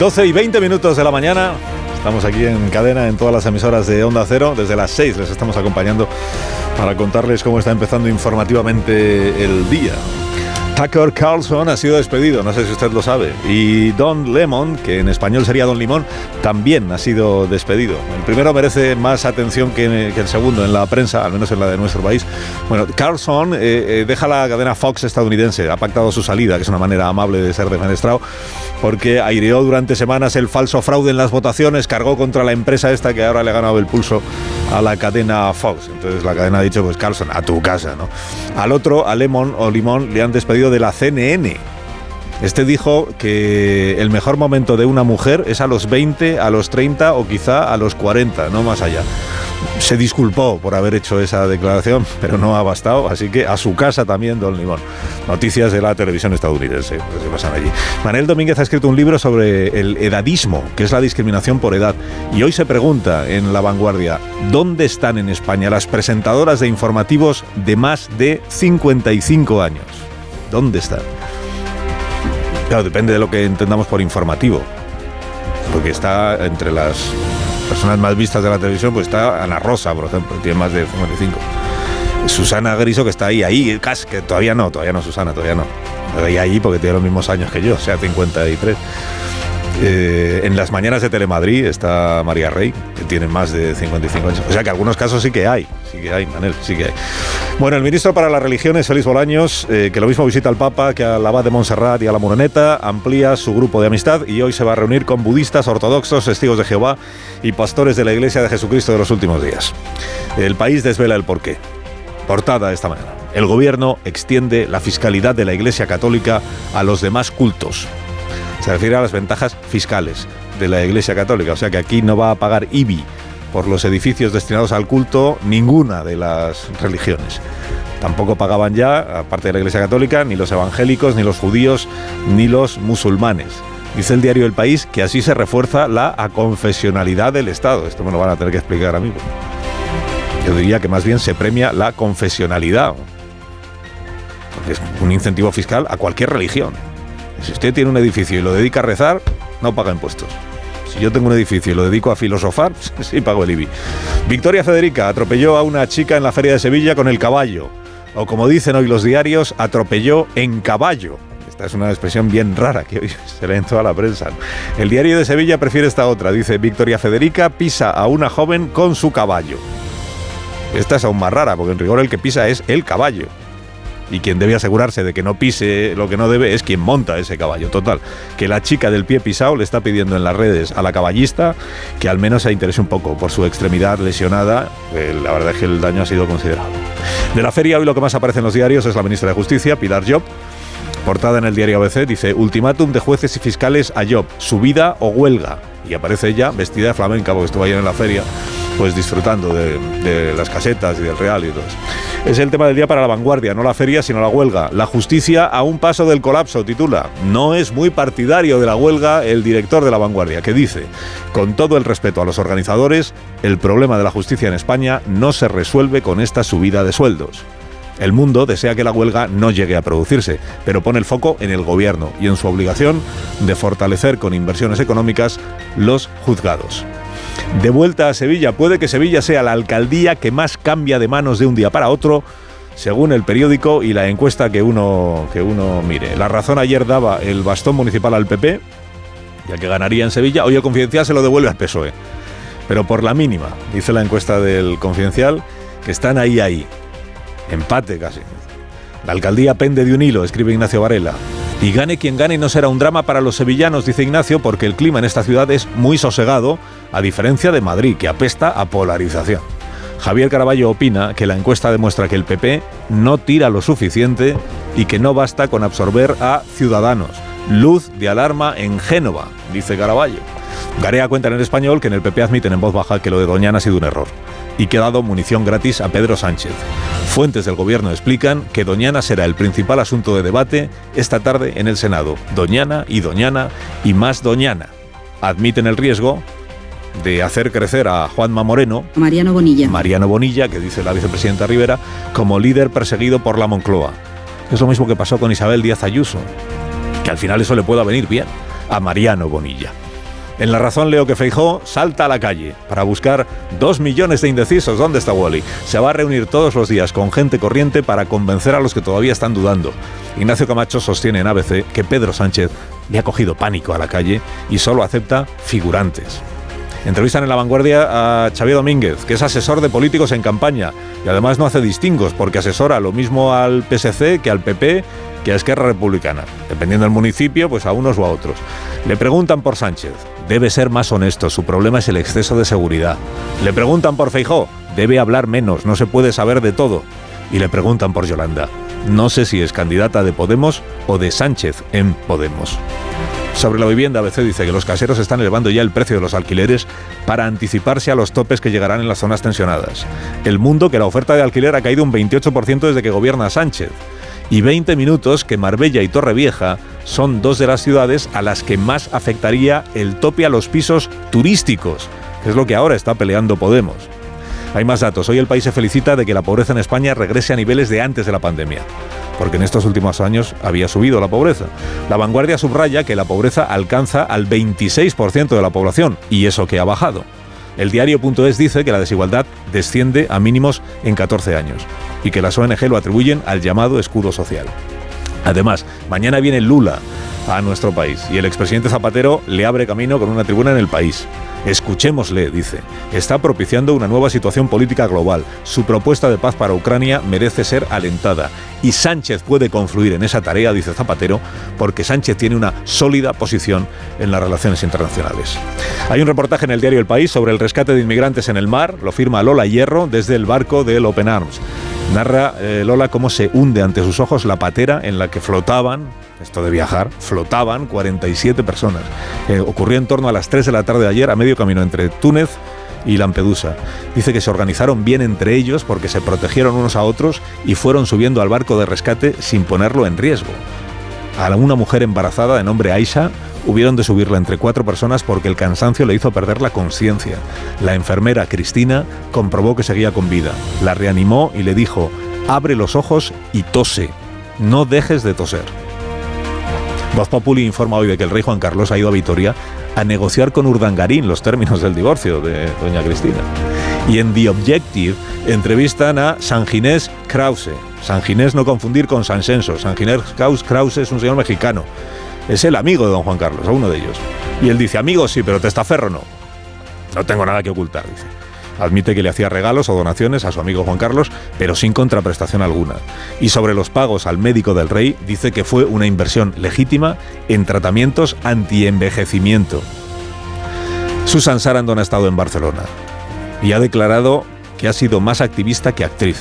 12 y 20 minutos de la mañana. Estamos aquí en cadena en todas las emisoras de Onda Cero. Desde las 6 les estamos acompañando para contarles cómo está empezando informativamente el día. Tucker Carlson ha sido despedido, no sé si usted lo sabe. Y Don Lemon, que en español sería Don Limón, también ha sido despedido. El primero merece más atención que, que el segundo en la prensa, al menos en la de nuestro país. Bueno, Carlson eh, eh, deja la cadena Fox estadounidense, ha pactado su salida, que es una manera amable de ser defenestrado, porque aireó durante semanas el falso fraude en las votaciones, cargó contra la empresa esta que ahora le ha ganado el pulso a la cadena Fox. Entonces la cadena ha dicho, pues Carlson, a tu casa, ¿no? Al otro, a Lemon o Limón, le han despedido de la CNN. Este dijo que el mejor momento de una mujer es a los 20, a los 30 o quizá a los 40, no más allá. Se disculpó por haber hecho esa declaración, pero no ha bastado, así que a su casa también, don Limón. Noticias de la televisión estadounidense, que pasan allí. Manel Domínguez ha escrito un libro sobre el edadismo, que es la discriminación por edad. Y hoy se pregunta en La Vanguardia, ¿dónde están en España las presentadoras de informativos de más de 55 años? ¿Dónde están? Claro, depende de lo que entendamos por informativo. Porque está entre las personas más vistas de la televisión, pues está Ana Rosa, por ejemplo, tiene más de 55. Susana Griso, que está ahí, ahí, casi, que todavía no, todavía no, Susana, todavía no. Pero ahí, ahí, porque tiene los mismos años que yo, o sea, 53. Eh, en las mañanas de Telemadrid está María Rey, que tiene más de 55 años. O sea que algunos casos sí que hay, sí que hay, Manel, sí que hay. Bueno, el ministro para las religiones, Félix Bolaños, eh, que lo mismo visita al Papa que al abad de Montserrat y a la Moroneta, amplía su grupo de amistad y hoy se va a reunir con budistas, ortodoxos, testigos de Jehová y pastores de la Iglesia de Jesucristo de los últimos días. El país desvela el porqué. Portada esta mañana. El gobierno extiende la fiscalidad de la Iglesia Católica a los demás cultos. Se refiere a las ventajas fiscales de la Iglesia Católica, o sea que aquí no va a pagar IBI por los edificios destinados al culto ninguna de las religiones. Tampoco pagaban ya, aparte de la Iglesia Católica, ni los evangélicos, ni los judíos, ni los musulmanes. Dice el diario El País que así se refuerza la aconfesionalidad del Estado. Esto me lo van a tener que explicar a mí. Yo diría que más bien se premia la confesionalidad. Porque es un incentivo fiscal a cualquier religión. Si usted tiene un edificio y lo dedica a rezar, no paga impuestos. Si yo tengo un edificio y lo dedico a filosofar, sí pago el IBI. Victoria Federica atropelló a una chica en la feria de Sevilla con el caballo. O como dicen hoy los diarios, atropelló en caballo. Esta es una expresión bien rara que hoy se lee en toda la prensa. El diario de Sevilla prefiere esta otra. Dice, Victoria Federica pisa a una joven con su caballo. Esta es aún más rara, porque en rigor el que pisa es el caballo y quien debe asegurarse de que no pise lo que no debe es quien monta ese caballo. Total, que la chica del pie pisado le está pidiendo en las redes a la caballista que al menos se interese un poco por su extremidad lesionada. Eh, la verdad es que el daño ha sido considerable. De la feria hoy lo que más aparece en los diarios es la ministra de Justicia, Pilar Job. Portada en el diario ABC dice, ultimátum de jueces y fiscales a Job, subida o huelga. Y aparece ella vestida de flamenca porque estuvo ayer en la feria pues disfrutando de, las casetas y del real y todo. Es el tema del día para la vanguardia, no la feria, sino la huelga. La justicia a un paso del colapso, titula. No es muy partidario de la huelga el director de la vanguardia, que dice, con todo el respeto a los organizadores, el problema de la justicia en España no se resuelve con esta subida de sueldos. El mundo desea que la huelga no llegue a producirse, pero pone el foco en el gobierno y en su obligación de fortalecer con inversiones económicas los juzgados. De vuelta a Sevilla, puede que Sevilla sea la alcaldía que más cambia de manos de un día para otro, según el periódico y la encuesta que uno, que uno mire. La razón ayer daba el bastón municipal al PP, ya que ganaría en Sevilla, hoy el confidencial se lo devuelve al PSOE. Pero por la mínima, dice la encuesta del confidencial, que están ahí, ahí. Empate casi. La alcaldía pende de un hilo, escribe Ignacio Varela. Y gane quien gane no será un drama para los sevillanos, dice Ignacio, porque el clima en esta ciudad es muy sosegado, a diferencia de Madrid, que apesta a polarización. Javier Caraballo opina que la encuesta demuestra que el PP no tira lo suficiente y que no basta con absorber a Ciudadanos. Luz de alarma en Génova, dice Caraballo. Garea cuenta en el español que en el PP admiten en voz baja que lo de Doñana ha sido un error y que ha dado munición gratis a Pedro Sánchez. Fuentes del gobierno explican que Doñana será el principal asunto de debate esta tarde en el Senado. Doñana y Doñana y más Doñana. Admiten el riesgo de hacer crecer a Juanma Moreno, Mariano Bonilla, Mariano Bonilla, que dice la vicepresidenta Rivera, como líder perseguido por la Moncloa. Es lo mismo que pasó con Isabel Díaz Ayuso, que al final eso le pueda venir bien a Mariano Bonilla. En La Razón leo que Feijó salta a la calle para buscar dos millones de indecisos. ¿Dónde está Wally? Se va a reunir todos los días con gente corriente para convencer a los que todavía están dudando. Ignacio Camacho sostiene en ABC que Pedro Sánchez le ha cogido pánico a la calle y solo acepta figurantes. Entrevistan en La Vanguardia a Xavier Domínguez, que es asesor de políticos en campaña y además no hace distingos porque asesora lo mismo al PSC que al PP que a Esquerra Republicana, dependiendo del municipio, pues a unos o a otros. Le preguntan por Sánchez, debe ser más honesto, su problema es el exceso de seguridad. Le preguntan por Feijó, debe hablar menos, no se puede saber de todo. Y le preguntan por Yolanda, no sé si es candidata de Podemos o de Sánchez en Podemos. Sobre la vivienda, ABC dice que los caseros están elevando ya el precio de los alquileres para anticiparse a los topes que llegarán en las zonas tensionadas. El mundo que la oferta de alquiler ha caído un 28% desde que gobierna Sánchez. Y 20 minutos que Marbella y Torrevieja son dos de las ciudades a las que más afectaría el tope a los pisos turísticos, que es lo que ahora está peleando Podemos. Hay más datos. Hoy el país se felicita de que la pobreza en España regrese a niveles de antes de la pandemia porque en estos últimos años había subido la pobreza. La vanguardia subraya que la pobreza alcanza al 26% de la población, y eso que ha bajado. El diario.es dice que la desigualdad desciende a mínimos en 14 años y que las ONG lo atribuyen al llamado escudo social. Además, mañana viene Lula a nuestro país y el expresidente Zapatero le abre camino con una tribuna en el país. Escuchémosle, dice. Está propiciando una nueva situación política global. Su propuesta de paz para Ucrania merece ser alentada. Y Sánchez puede confluir en esa tarea, dice Zapatero, porque Sánchez tiene una sólida posición en las relaciones internacionales. Hay un reportaje en el diario El País sobre el rescate de inmigrantes en el mar. Lo firma Lola Hierro desde el barco del Open Arms. Narra eh, Lola cómo se hunde ante sus ojos la patera en la que flotaban, esto de viajar, flotaban 47 personas. Eh, ocurrió en torno a las 3 de la tarde de ayer, a medio camino entre Túnez y Lampedusa. Dice que se organizaron bien entre ellos porque se protegieron unos a otros y fueron subiendo al barco de rescate sin ponerlo en riesgo. A una mujer embarazada de nombre Aisha hubieron de subirla entre cuatro personas porque el cansancio le hizo perder la conciencia. La enfermera Cristina comprobó que seguía con vida. La reanimó y le dijo, abre los ojos y tose. No dejes de toser. Voz Populi informa hoy de que el rey Juan Carlos ha ido a Vitoria a negociar con Urdangarín los términos del divorcio de doña Cristina. Y en The Objective entrevistan a San Ginés Krause. San Ginés no confundir con San Censo. San Ginés Krause es un señor mexicano. Es el amigo de don Juan Carlos, uno de ellos. Y él dice, amigo sí, pero testaferro no. No tengo nada que ocultar, dice. Admite que le hacía regalos o donaciones a su amigo Juan Carlos, pero sin contraprestación alguna. Y sobre los pagos al médico del rey, dice que fue una inversión legítima en tratamientos anti-envejecimiento. Susan Sarandon ha estado en Barcelona y ha declarado que ha sido más activista que actriz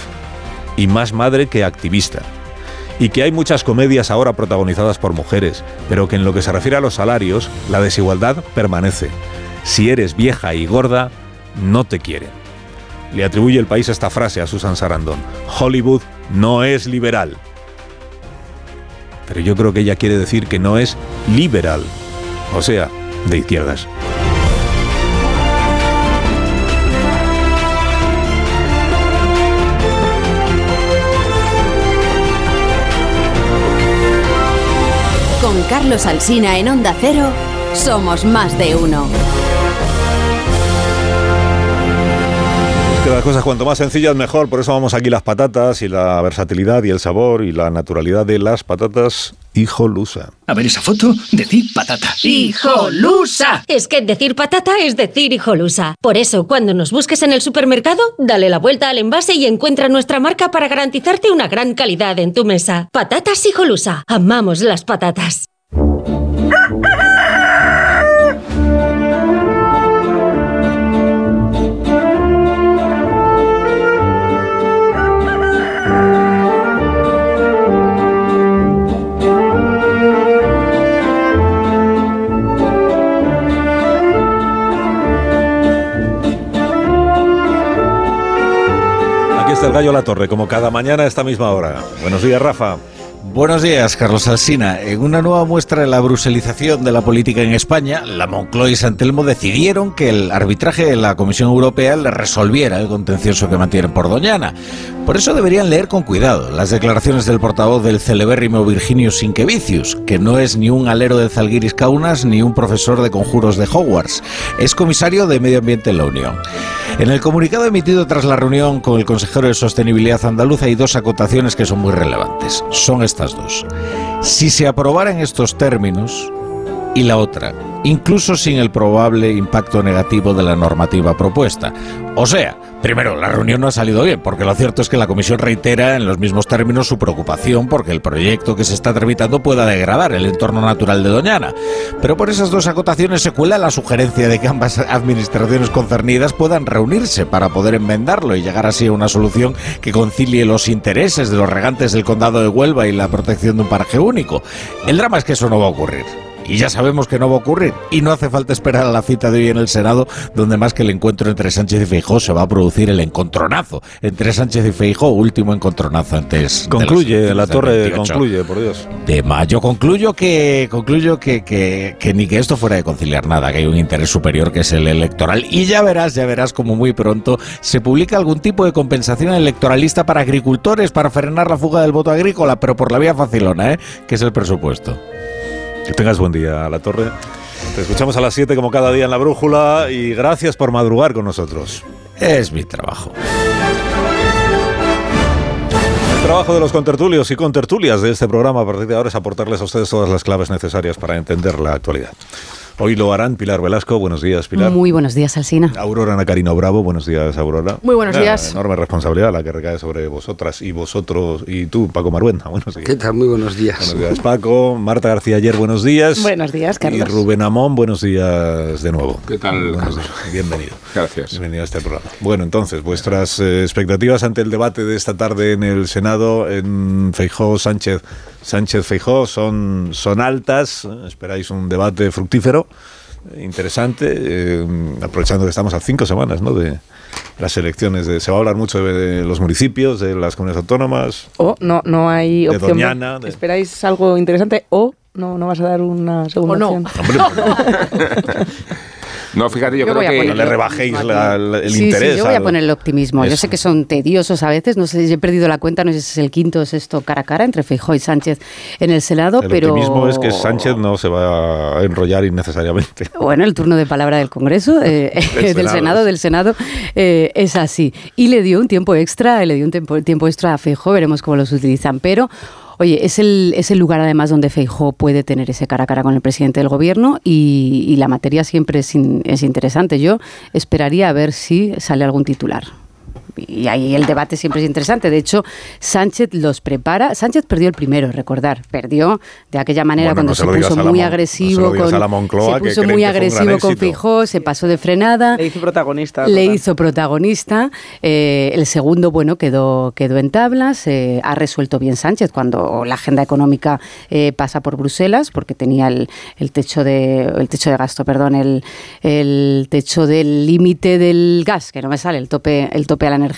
y más madre que activista. Y que hay muchas comedias ahora protagonizadas por mujeres, pero que en lo que se refiere a los salarios, la desigualdad permanece. Si eres vieja y gorda, no te quieren. Le atribuye el país esta frase a Susan Sarandon. Hollywood no es liberal. Pero yo creo que ella quiere decir que no es liberal, o sea, de izquierdas. Carlos Alsina en Onda Cero, somos más de uno. Que las cosas cuanto más sencillas mejor, por eso vamos aquí las patatas y la versatilidad y el sabor y la naturalidad de las patatas hijolusa. A ver esa foto, decir patata. ¡Hijolusa! Es que decir patata es decir hijolusa. Por eso, cuando nos busques en el supermercado, dale la vuelta al envase y encuentra nuestra marca para garantizarte una gran calidad en tu mesa. Patatas hijolusa. Amamos las patatas. Del Gallo La Torre, como cada mañana a esta misma hora. Buenos días, Rafa. Buenos días, Carlos Alsina. En una nueva muestra de la bruselización de la política en España, la Moncloa y Santelmo decidieron que el arbitraje de la Comisión Europea le resolviera el contencioso que mantienen por Doñana. Por eso deberían leer con cuidado las declaraciones del portavoz del celebérrimo Virginio Sinquevicius, que no es ni un alero de Zalgiris Kaunas ni un profesor de conjuros de Hogwarts. Es comisario de Medio Ambiente en la Unión. En el comunicado emitido tras la reunión con el consejero de Sostenibilidad andaluz hay dos acotaciones que son muy relevantes. Son estas dos. Si se aprobara en estos términos, y la otra, incluso sin el probable impacto negativo de la normativa propuesta. O sea, primero, la reunión no ha salido bien, porque lo cierto es que la Comisión reitera en los mismos términos su preocupación porque el proyecto que se está tramitando pueda degradar el entorno natural de Doñana. Pero por esas dos acotaciones se cuela la sugerencia de que ambas administraciones concernidas puedan reunirse para poder enmendarlo y llegar así a una solución que concilie los intereses de los regantes del condado de Huelva y la protección de un paraje único. El drama es que eso no va a ocurrir. Y ya sabemos que no va a ocurrir. Y no hace falta esperar a la cita de hoy en el Senado, donde más que el encuentro entre Sánchez y Feijó se va a producir el encontronazo entre Sánchez y Feijó, último encontronazo antes. Concluye, la torre concluye, por Dios. De mayo concluyo que concluyo que, que, que ni que esto fuera de conciliar nada, que hay un interés superior que es el electoral. Y ya verás, ya verás como muy pronto se publica algún tipo de compensación electoralista para agricultores para frenar la fuga del voto agrícola, pero por la vía facilona, ¿eh? que es el presupuesto. Que tengas buen día, La Torre. Te escuchamos a las 7 como cada día en la brújula y gracias por madrugar con nosotros. Es mi trabajo. El trabajo de los contertulios y contertulias de este programa a partir de ahora es aportarles a ustedes todas las claves necesarias para entender la actualidad. Hoy lo harán Pilar Velasco. Buenos días, Pilar. Muy buenos días, Alsina. Aurora Nacarino Bravo. Buenos días, Aurora. Muy buenos Una días. Enorme responsabilidad la que recae sobre vosotras y vosotros y tú, Paco Maruenda. Buenos días. ¿Qué tal? Muy buenos días. Buenos días, Paco. Marta García Ayer, buenos días. Buenos días, Y Carlos. Rubén Amón, buenos días de nuevo. ¿Qué tal. Bienvenido. Gracias. Bienvenido a este programa. Bueno, entonces, vuestras eh, expectativas ante el debate de esta tarde en el Senado, en Feijó, Sánchez, Sánchez Feijó, son, son altas. Esperáis un debate fructífero, interesante, eh, aprovechando que estamos a cinco semanas ¿no? de las elecciones. De, se va a hablar mucho de, de los municipios, de las comunidades autónomas. O no, no hay De opción. B. Doñana, de- ¿Esperáis algo interesante o no, no vas a dar una segunda no. opción? Hombre, pues, No, fíjate, yo, Yo creo que no le rebajéis la- la- el sí, interés. sí, yo voy a poner el optimismo. Yo sé que son tediosos a veces, no sé si he perdido la cuenta, no sé si es el quinto o sexto cara a cara entre Feijóo y Sánchez en el Senado, El pero... optimismo es que Sánchez no se va a enrollar innecesariamente. Bueno, el turno de palabra del Congreso, eh, del Senado. Senado, del Senado, eh, es así. Y le dio un tiempo extra, le dio un tiempo, tiempo extra a Feijóo, veremos cómo los utilizan. Pero, oye, es el, es el lugar además donde Feijóo puede tener ese cara a cara con el presidente del gobierno y, y la materia siempre es, es interesante. Yo esperaría a ver si sale algún titular. Y ahí el debate siempre es interesante. De hecho, Sánchez los prepara. Sánchez perdió el primero, recordar. Perdió de aquella manera Bueno, cuando no se se, puso muy Mon- no se agresivo con Moncloa, se puso muy agresivo con. Feijóo, se pasó de frenada. Le hizo protagonista. Le total. hizo protagonista. eh, el segundo, bueno, quedó, quedó en tablas. eh, ha resuelto bien Sánchez cuando la agenda económica eh, pasa por Bruselas, porque tenía el, el techo de el techo de gasto, perdón, el, el techo del límite del gas, que no me sale, el tope, el tope a la energía,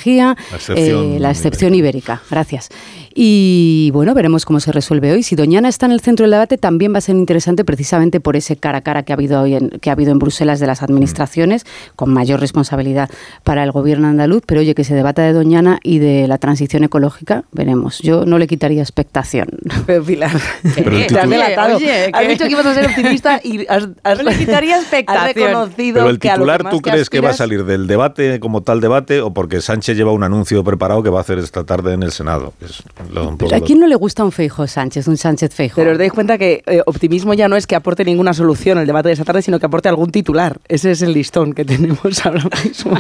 La excepción eh, la excepción ibérica. Gracias. Y bueno, veremos cómo se resuelve hoy. Si Doñana está en el centro del debate, también va a ser interesante precisamente por ese cara a cara que ha habido hoy en, que ha habido en Bruselas de las administraciones, con mayor responsabilidad para el gobierno andaluz. Pero oye, que se debata de Doñana y de la transición ecológica, veremos. Yo no le quitaría expectación. Pero Pilar, Pero el has titular- delatado. Oye, has que- dicho que ibas a ser optimista y has, has- No le quitaría has expectación. reconocido Pero el que a lo titular, que ¿tú crees que va a salir del debate como tal debate o porque Sánchez lleva un anuncio preparado que va a hacer esta tarde en el Senado? Es lo- un poco Pero ¿A quién no le gusta un Feijo Sánchez, un Sánchez Feijo? Pero os dais cuenta que eh, optimismo ya no es que aporte ninguna solución el debate de esta tarde, sino que aporte algún titular. Ese es el listón que tenemos ahora mismo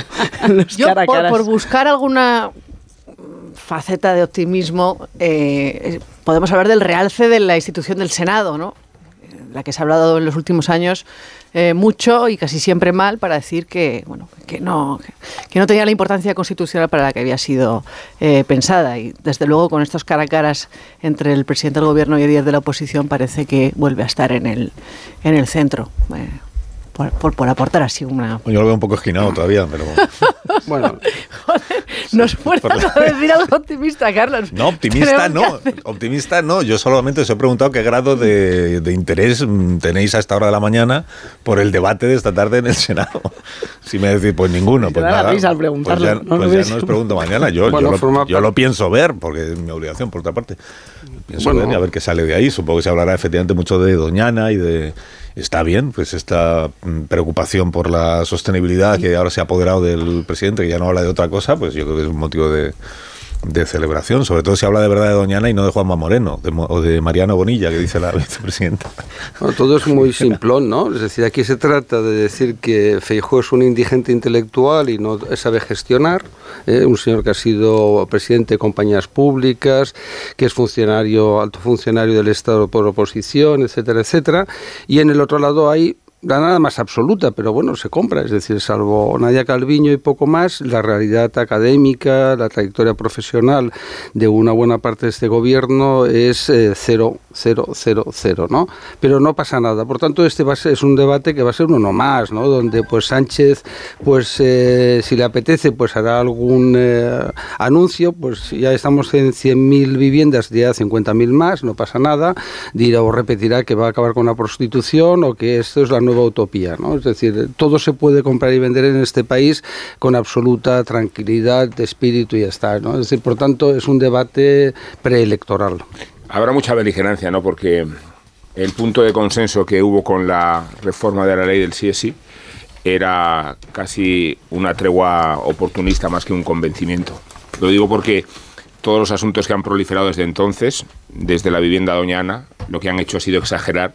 los Yo, cara por, buscar alguna faceta de optimismo, eh, eh, podemos hablar del realce de la institución del Senado, ¿no? La que se ha hablado en los últimos años eh, mucho y casi siempre mal para decir que, bueno, que no, que no tenía la importancia constitucional para la que había sido eh, pensada. Y desde luego con estos cara a caras entre el presidente del gobierno y el líder de la oposición parece que vuelve a estar en el, en el centro. Eh, por, por- por aportar así una, Yo lo veo un poco esquinado todavía, pero Bueno, No esfuerzas a decir algo optimista, Carlos. No, optimista no. Optimista no. Yo solamente os he preguntado qué grado de, interés mm, tenéis a esta hora de la mañana por el debate de esta tarde en el Senado. Si me decís, pues ninguno, pues nada. al preguntarlo. Pues ya no, pues ya no os pregunto mañana. Yo, yo, lo, pienso ver, porque es mi obligación, por otra parte. Pienso ver y a ver qué sale de ahí. Supongo que se hablará efectivamente mucho de Doñana y de está bien, pues esta mm, preocupación por la sostenibilidad que ahora se ha apoderado del presidente, que ya no habla de otra cosa, pues yo creo que es un motivo de, de celebración, sobre todo si habla de verdad de Doñana y no de Juanma Moreno o de Mariano Bonilla, que dice la vicepresidenta. todo es muy simplón, ¿no? Es decir, aquí se trata de decir que Feijóo es un indigente intelectual y no sabe gestionar, ¿eh? un señor que ha sido presidente de compañías públicas, que es funcionario, alto funcionario del Estado por oposición, etcétera, etcétera, y en el otro lado hay la nada más absoluta, pero bueno, se compra, es decir, salvo Nadia Calviño y poco más, la realidad académica, la trayectoria profesional de una buena parte de este gobierno es eh, cero, cero, cero, cero, ¿no? Pero no pasa nada. Por tanto, este va a ser, es un debate que va a ser uno más, ¿no? Donde pues Sánchez, pues eh, si le apetece, pues hará algún eh, anuncio, pues ya estamos en 100.000 viviendas, ya 50.000 más, no pasa nada, dirá o repetirá que va a acabar con la prostitución o que esto es la nueva utopía, ¿no? Es decir, todo se puede comprar y vender en este país con absoluta tranquilidad de espíritu y ya está, ¿no? Es decir, por tanto, es un debate preelectoral. Habrá mucha beligerancia, ¿no? Porque el punto de consenso que hubo con la reforma de la ley del CSI era casi una tregua oportunista más que un convencimiento. Lo digo porque todos los asuntos que han proliferado desde entonces, desde la vivienda doñana, lo que han hecho ha sido exagerar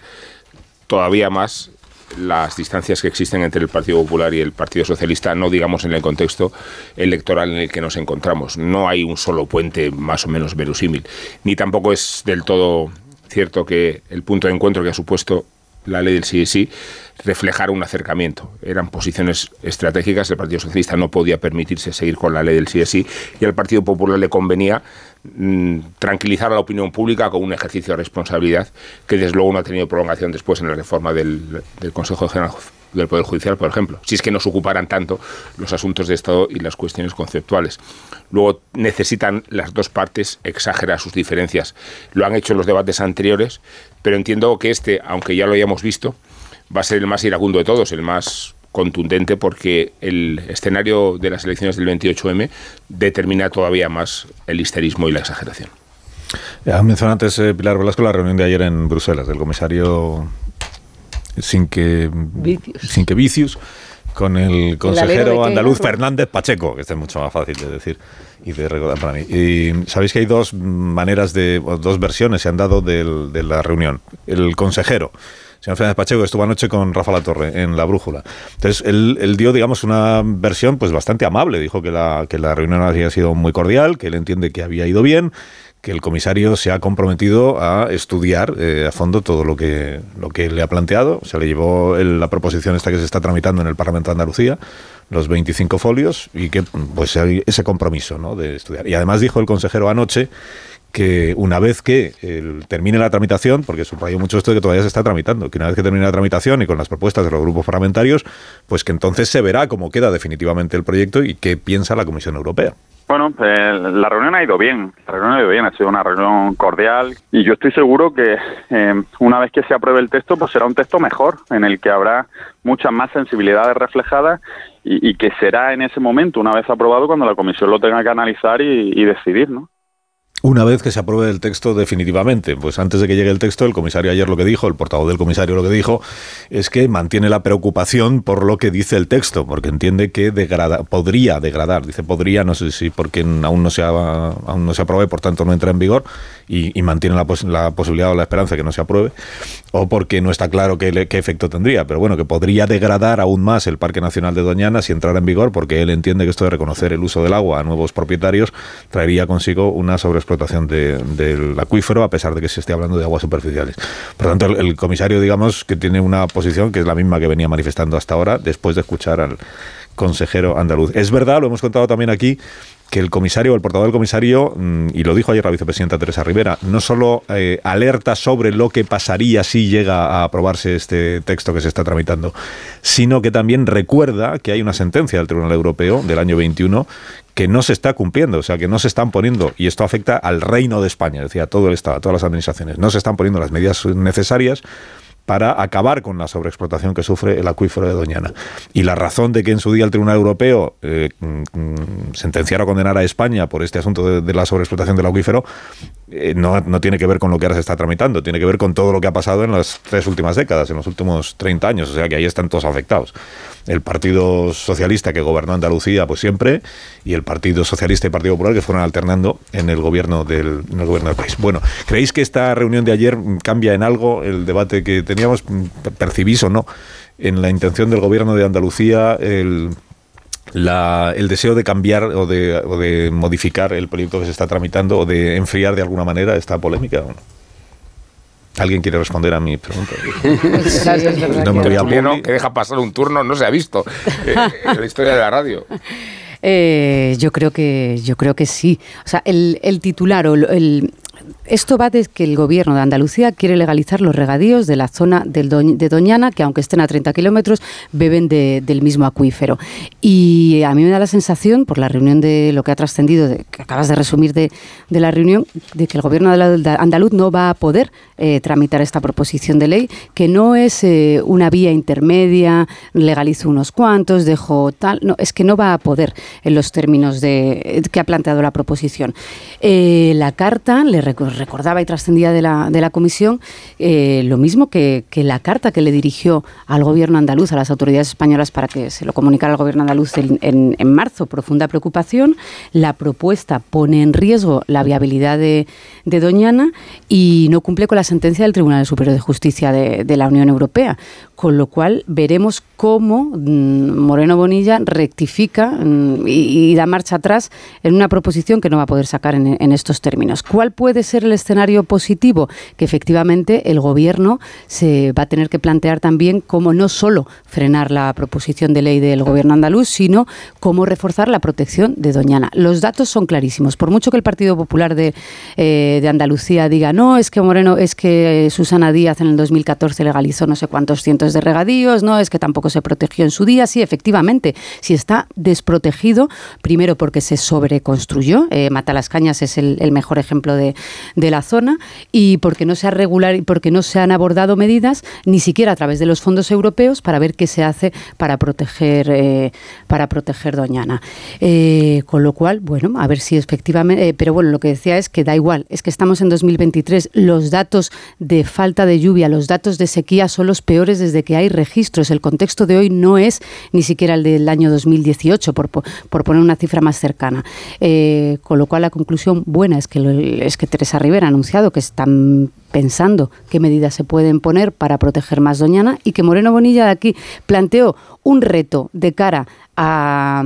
todavía más las distancias que existen entre el Partido Popular y el Partido Socialista, no digamos en el contexto electoral en el que nos encontramos. No hay un solo puente más o menos verosímil, ni tampoco es del todo cierto que el punto de encuentro que ha supuesto la ley del sí sí reflejara un acercamiento. Eran posiciones estratégicas, el Partido Socialista no podía permitirse seguir con la ley del sí sí y al Partido Popular le convenía Mm, tranquilizar a la opinión pública con un ejercicio de responsabilidad que desde luego no ha tenido prolongación después en la reforma del, Consejo General del Poder Judicial, por ejemplo, si es que nos ocuparan tanto los asuntos de Estado y las cuestiones conceptuales. Luego necesitan las dos partes exagerar sus diferencias. Lo han hecho en los debates anteriores, pero entiendo que este, aunque ya lo hayamos visto, va a ser el más iracundo de todos, el más contundente porque el escenario de las elecciones del 28M determina todavía más el histerismo y la exageración. Ya mencionado antes, eh, Pilar Velasco, la reunión de ayer en Bruselas del comisario sin que Vicius, sin que Vicius con el consejero andaluz Fernández Pacheco, que este es mucho más fácil de decir y de recordar para mí. Y sabéis que hay dos maneras de, dos versiones se han dado de la reunión. El consejero señor Fernández Pacheco estuvo anoche con Rafa La Torre en La Brújula. Entonces, él, dio, digamos, una versión pues bastante amable. Dijo que la, que la reunión había sido muy cordial, que él entiende que había ido bien, que el comisario se ha comprometido a estudiar eh, a fondo todo lo que, lo que le ha planteado. Se le llevó la proposición esta que se está tramitando en el Parlamento de Andalucía, los 25 folios, y que pues ese compromiso ¿no? de estudiar. Y además dijo el consejero anoche que una vez que termine la tramitación, porque subrayo mucho esto de que todavía se está tramitando, que una vez que termine la tramitación y con las propuestas de los grupos parlamentarios, pues que entonces se verá cómo queda definitivamente el proyecto y qué piensa la Comisión Europea. Bueno, pues, la reunión ha ido bien, la reunión ha ido bien, ha sido una reunión cordial y yo estoy seguro que eh, una vez que se apruebe el texto, pues será un texto mejor, en el que habrá muchas más sensibilidades reflejadas y, que será en ese momento, una vez aprobado, cuando la Comisión lo tenga que analizar y decidir, ¿no? Una vez que se apruebe el texto definitivamente, pues antes de que llegue el texto, el comisario ayer lo que dijo, el portavoz del comisario lo que dijo, es que mantiene la preocupación por lo que dice el texto, porque entiende que degrada, podría degradar, dice podría, no sé si porque aún no se, aún no se apruebe, por tanto no entra en vigor, y, mantiene la, posibilidad o la esperanza de que no se apruebe, o porque no está claro qué, qué efecto tendría, pero bueno, que podría degradar aún más el Parque Nacional de Doñana si entrara en vigor, porque él entiende que esto de reconocer el uso del agua a nuevos propietarios traería consigo una sobre explotación del acuífero, a pesar de que se esté hablando de aguas superficiales. Por lo tanto, el, comisario, digamos, que tiene una posición que es la misma que venía manifestando hasta ahora, después de escuchar al consejero andaluz. Es verdad, lo hemos contado también aquí, que el comisario, el portavoz del comisario, mm, y lo dijo ayer la vicepresidenta Teresa Rivera, no solo eh, alerta sobre lo que pasaría si llega a aprobarse este texto que se está tramitando, sino que también recuerda que hay una sentencia del Tribunal Europeo del año 21 que no se está cumpliendo, o sea, que no se están poniendo, y esto afecta al reino de España, decía, a todo el Estado, a todas las administraciones, no se están poniendo las medidas necesarias para acabar con la sobreexplotación que sufre el acuífero de Doñana. Y la razón de que en su día el Tribunal Europeo eh, mm, sentenciara a condenar a España por este asunto de, la sobreexplotación del acuífero eh, no, no, tiene que ver con lo que ahora se está tramitando, tiene que ver con todo lo que ha pasado en las tres últimas décadas, en los últimos 30 años, o sea que ahí están todos afectados el Partido Socialista que gobernó Andalucía pues siempre y el Partido Socialista y Partido Popular que fueron alternando en el gobierno del, gobierno del país. Bueno, ¿creéis que esta reunión de ayer cambia en algo el debate que teníamos? ¿Percibís o no en la intención del gobierno de Andalucía el, el deseo de cambiar o de, o de, modificar el proyecto que se está tramitando o de enfriar de alguna manera esta polémica? ¿Alguien quiere responder a mi pregunta? no me voy a que deja pasar un turno no se ha visto eh, en la historia de la radio. Eh, yo creo que yo creo que sí. O sea, el, el titular o el, esto va de que el gobierno de Andalucía quiere legalizar los regadíos de la zona de Doñana, que aunque estén a 30 kilómetros, beben del mismo acuífero. Y a mí me da la sensación, por la reunión de lo que ha trascendido, que acabas de resumir de, la reunión, de que el gobierno de andaluz no va a poder eh, tramitar esta proposición de ley, que no es eh, una vía intermedia, legalizo unos cuantos, dejo tal, no, es que no va a poder en los términos de, que ha planteado la proposición. Eh, la carta le recordaba y trascendía de la, de la comisión eh, lo mismo que, la carta que le dirigió al gobierno andaluz, a las autoridades españolas para que se lo comunicara al gobierno andaluz en, marzo. Profunda preocupación. La propuesta pone en riesgo la viabilidad de, Doñana y no cumple con la sentencia del Tribunal Superior de Justicia de, la Unión Europea. Con lo cual veremos cómo mm, Moreno Bonilla rectifica mm, y, da marcha atrás en una proposición que no va a poder sacar en, en estos términos. ¿Cuál puede ser el escenario positivo? Que efectivamente el Gobierno se va a tener que plantear también cómo no solo frenar la proposición de ley del Gobierno andaluz, sino cómo reforzar la protección de Doñana. Los datos son clarísimos. Por mucho que el Partido Popular de, eh, de Andalucía diga, no, es que Moreno, es que Susana Díaz en el 2014 legalizó no sé cuántos cientos de regadíos, no, es que tampoco se protegió en su día. Sí, efectivamente, si está desprotegido, primero porque se sobreconstruyó, eh, Mata las Cañas es el mejor ejemplo de, de la zona y porque no se ha regular y porque no se han abordado medidas ni siquiera a través de los fondos europeos para ver qué se hace para proteger eh, para proteger Doñana. Eh, con lo cual, bueno, a ver si efectivamente, eh, pero bueno, lo que decía es que da igual, es que estamos en 2023, los datos de falta de lluvia, los datos de sequía son los peores desde que hay registros. El contexto de hoy no es ni siquiera el del año 2018, por, por poner una cifra más cercana. con lo cual, la conclusión buena es que, es que Rivera ha anunciado que están pensando qué medidas se pueden poner para proteger más Doñana y que Moreno Bonilla de aquí planteó un reto de cara a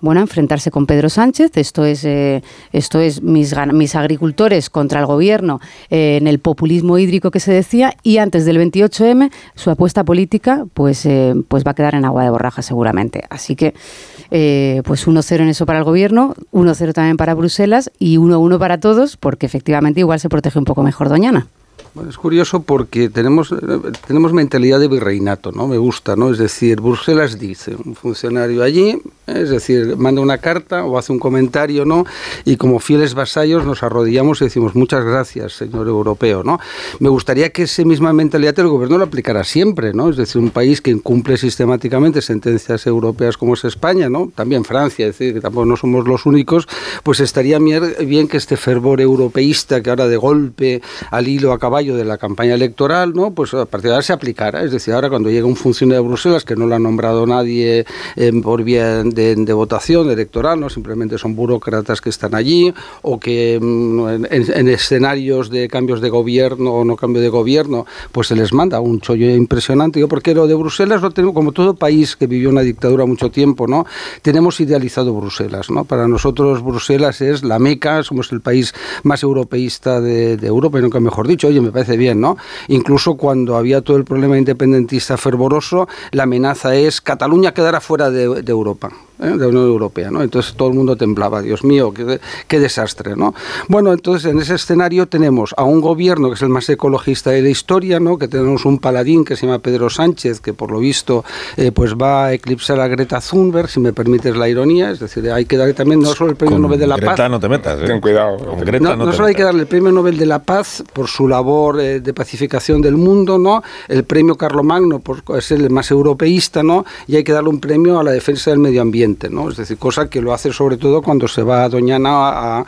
bueno, enfrentarse con Pedro Sánchez. Esto es, eh, esto es mis, mis agricultores contra el gobierno eh, en el populismo hídrico que se decía. Y antes del 28M, su apuesta política pues, eh, pues va a quedar en agua de borraja seguramente. Así que pues 1-0 en eso para el gobierno, 1-0 también para Bruselas y 1-1 para todos, porque efectivamente igual se protege un poco mejor Doñana. Bueno, es curioso porque tenemos, tenemos mentalidad de virreinato, ¿no? Me gusta, ¿no? Es decir, Bruselas dice, un funcionario allí, es decir, manda una carta o hace un comentario, ¿no? Y como fieles vasallos nos arrodillamos y decimos muchas gracias, señor europeo, ¿no? Me gustaría que esa misma mentalidad el gobierno lo aplicara siempre, ¿no? Es decir, un país que incumple sistemáticamente sentencias europeas como es España, ¿no? También Francia, es decir, que tampoco no somos los únicos, pues estaría bien que este fervor europeísta que ahora de golpe al hilo acaba de la campaña electoral, ¿no? Pues a partir de ahora se aplicará. Es decir, ahora cuando llega un funcionario de Bruselas que no lo ha nombrado nadie eh, por vía de, votación electoral, ¿no? Simplemente son burócratas que están allí o que mm, en, escenarios de cambios de gobierno o no cambio de gobierno, pues se les manda un chollo impresionante. Yo porque lo de Bruselas lo tenemos como todo país que vivió una dictadura mucho tiempo, ¿no? Tenemos idealizado Bruselas, ¿no? Para nosotros Bruselas es la meca, somos el país más europeísta de, de Europa y nunca mejor dicho. Oye, me parece bien, ¿no? Incluso cuando había todo el problema independentista fervoroso, la amenaza es Cataluña quedará fuera de, Europa. ¿Eh? de la Unión Europea, ¿no? Entonces todo el mundo temblaba, Dios mío, qué, qué desastre, ¿no? Bueno, entonces en ese escenario tenemos a un gobierno que es el más ecologista de la historia, ¿no? Que tenemos un paladín que se llama Pedro Sánchez, que por lo visto eh, pues va a eclipsar a Greta Thunberg, si me permites la ironía, es decir, hay que darle también no solo el premio Con Nobel de la Greta Paz, no te metas, ¿eh? Ten cuidado. Con Greta no, no, no te solo hay que darle el premio Nobel de la Paz por su labor eh, de pacificación del mundo, ¿no? El premio Carlomagno por ser el más europeísta, ¿no? Y hay que darle un premio a la defensa del medio ambiente, ¿no? Es decir, cosa que lo hace sobre todo cuando se va a Doñana a, a-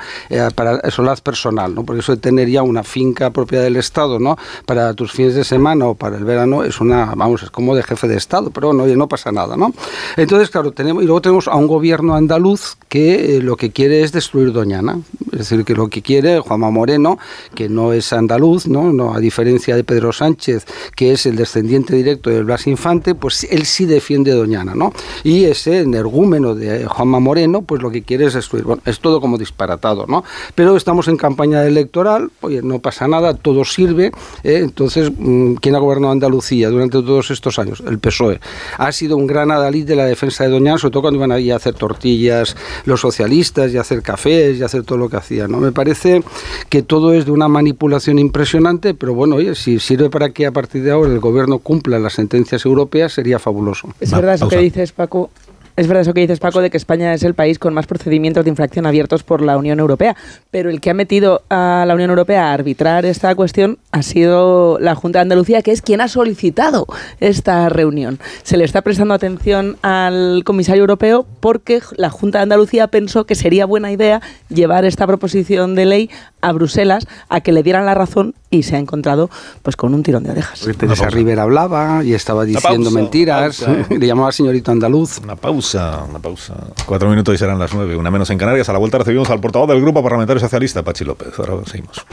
a- para solaz personal, ¿no? Porque eso de tener ya una finca propia del Estado, ¿no? Para tus fines de semana o para el verano es una, vamos, es como de jefe de Estado, pero oye, no pasa nada, ¿no? Entonces, claro, tenemos, y luego tenemos a un gobierno andaluz que eh, lo que quiere es destruir Doñana. Es decir, que lo que quiere Juanma Moreno, que no es andaluz, ¿no? no a diferencia de Pedro Sánchez, que es el descendiente directo de Blas Infante, pues él sí defiende Doñana, ¿no? Y ese energúmeno de Juanma Moreno, pues lo que quiere es destruir. Bueno, es todo como disparatado, ¿no? Pero estamos en campaña electoral, oye, no pasa nada, todo sirve. ¿eh? Entonces, mm, ¿quién ha gobernado Andalucía durante todos estos años? El PSOE. Ha sido un gran adalid de la defensa de Doñana, sobre todo cuando iban ahí a hacer tortillas los socialistas y a hacer cafés y a hacer todo lo que hacían, ¿no? Me parece que todo es de una manipulación impresionante, pero bueno, oye, si sirve para que a partir de ahora el gobierno cumpla las sentencias europeas, sería fabuloso. Es verdad eso que dices, Paco. Es verdad eso que dices, Paco, de que España es el país con más procedimientos de infracción abiertos por la Unión Europea. Pero el que ha metido a la Unión Europea a arbitrar esta cuestión ha sido la Junta de Andalucía, que es quien ha solicitado esta reunión. Se le está prestando atención al comisario europeo porque la Junta de Andalucía pensó que sería buena idea llevar esta proposición de ley a Bruselas a que le dieran la razón y se ha encontrado pues con un tirón de orejas. Teresa Rivera hablaba y estaba diciendo pausa, mentiras, pausa. le llamaba señorito andaluz. Una pausa, una pausa. Cuatro minutos y serán las nueve, una menos en Canarias. A la vuelta recibimos al portavoz del Grupo Parlamentario Socialista, Pachi López. Ahora seguimos.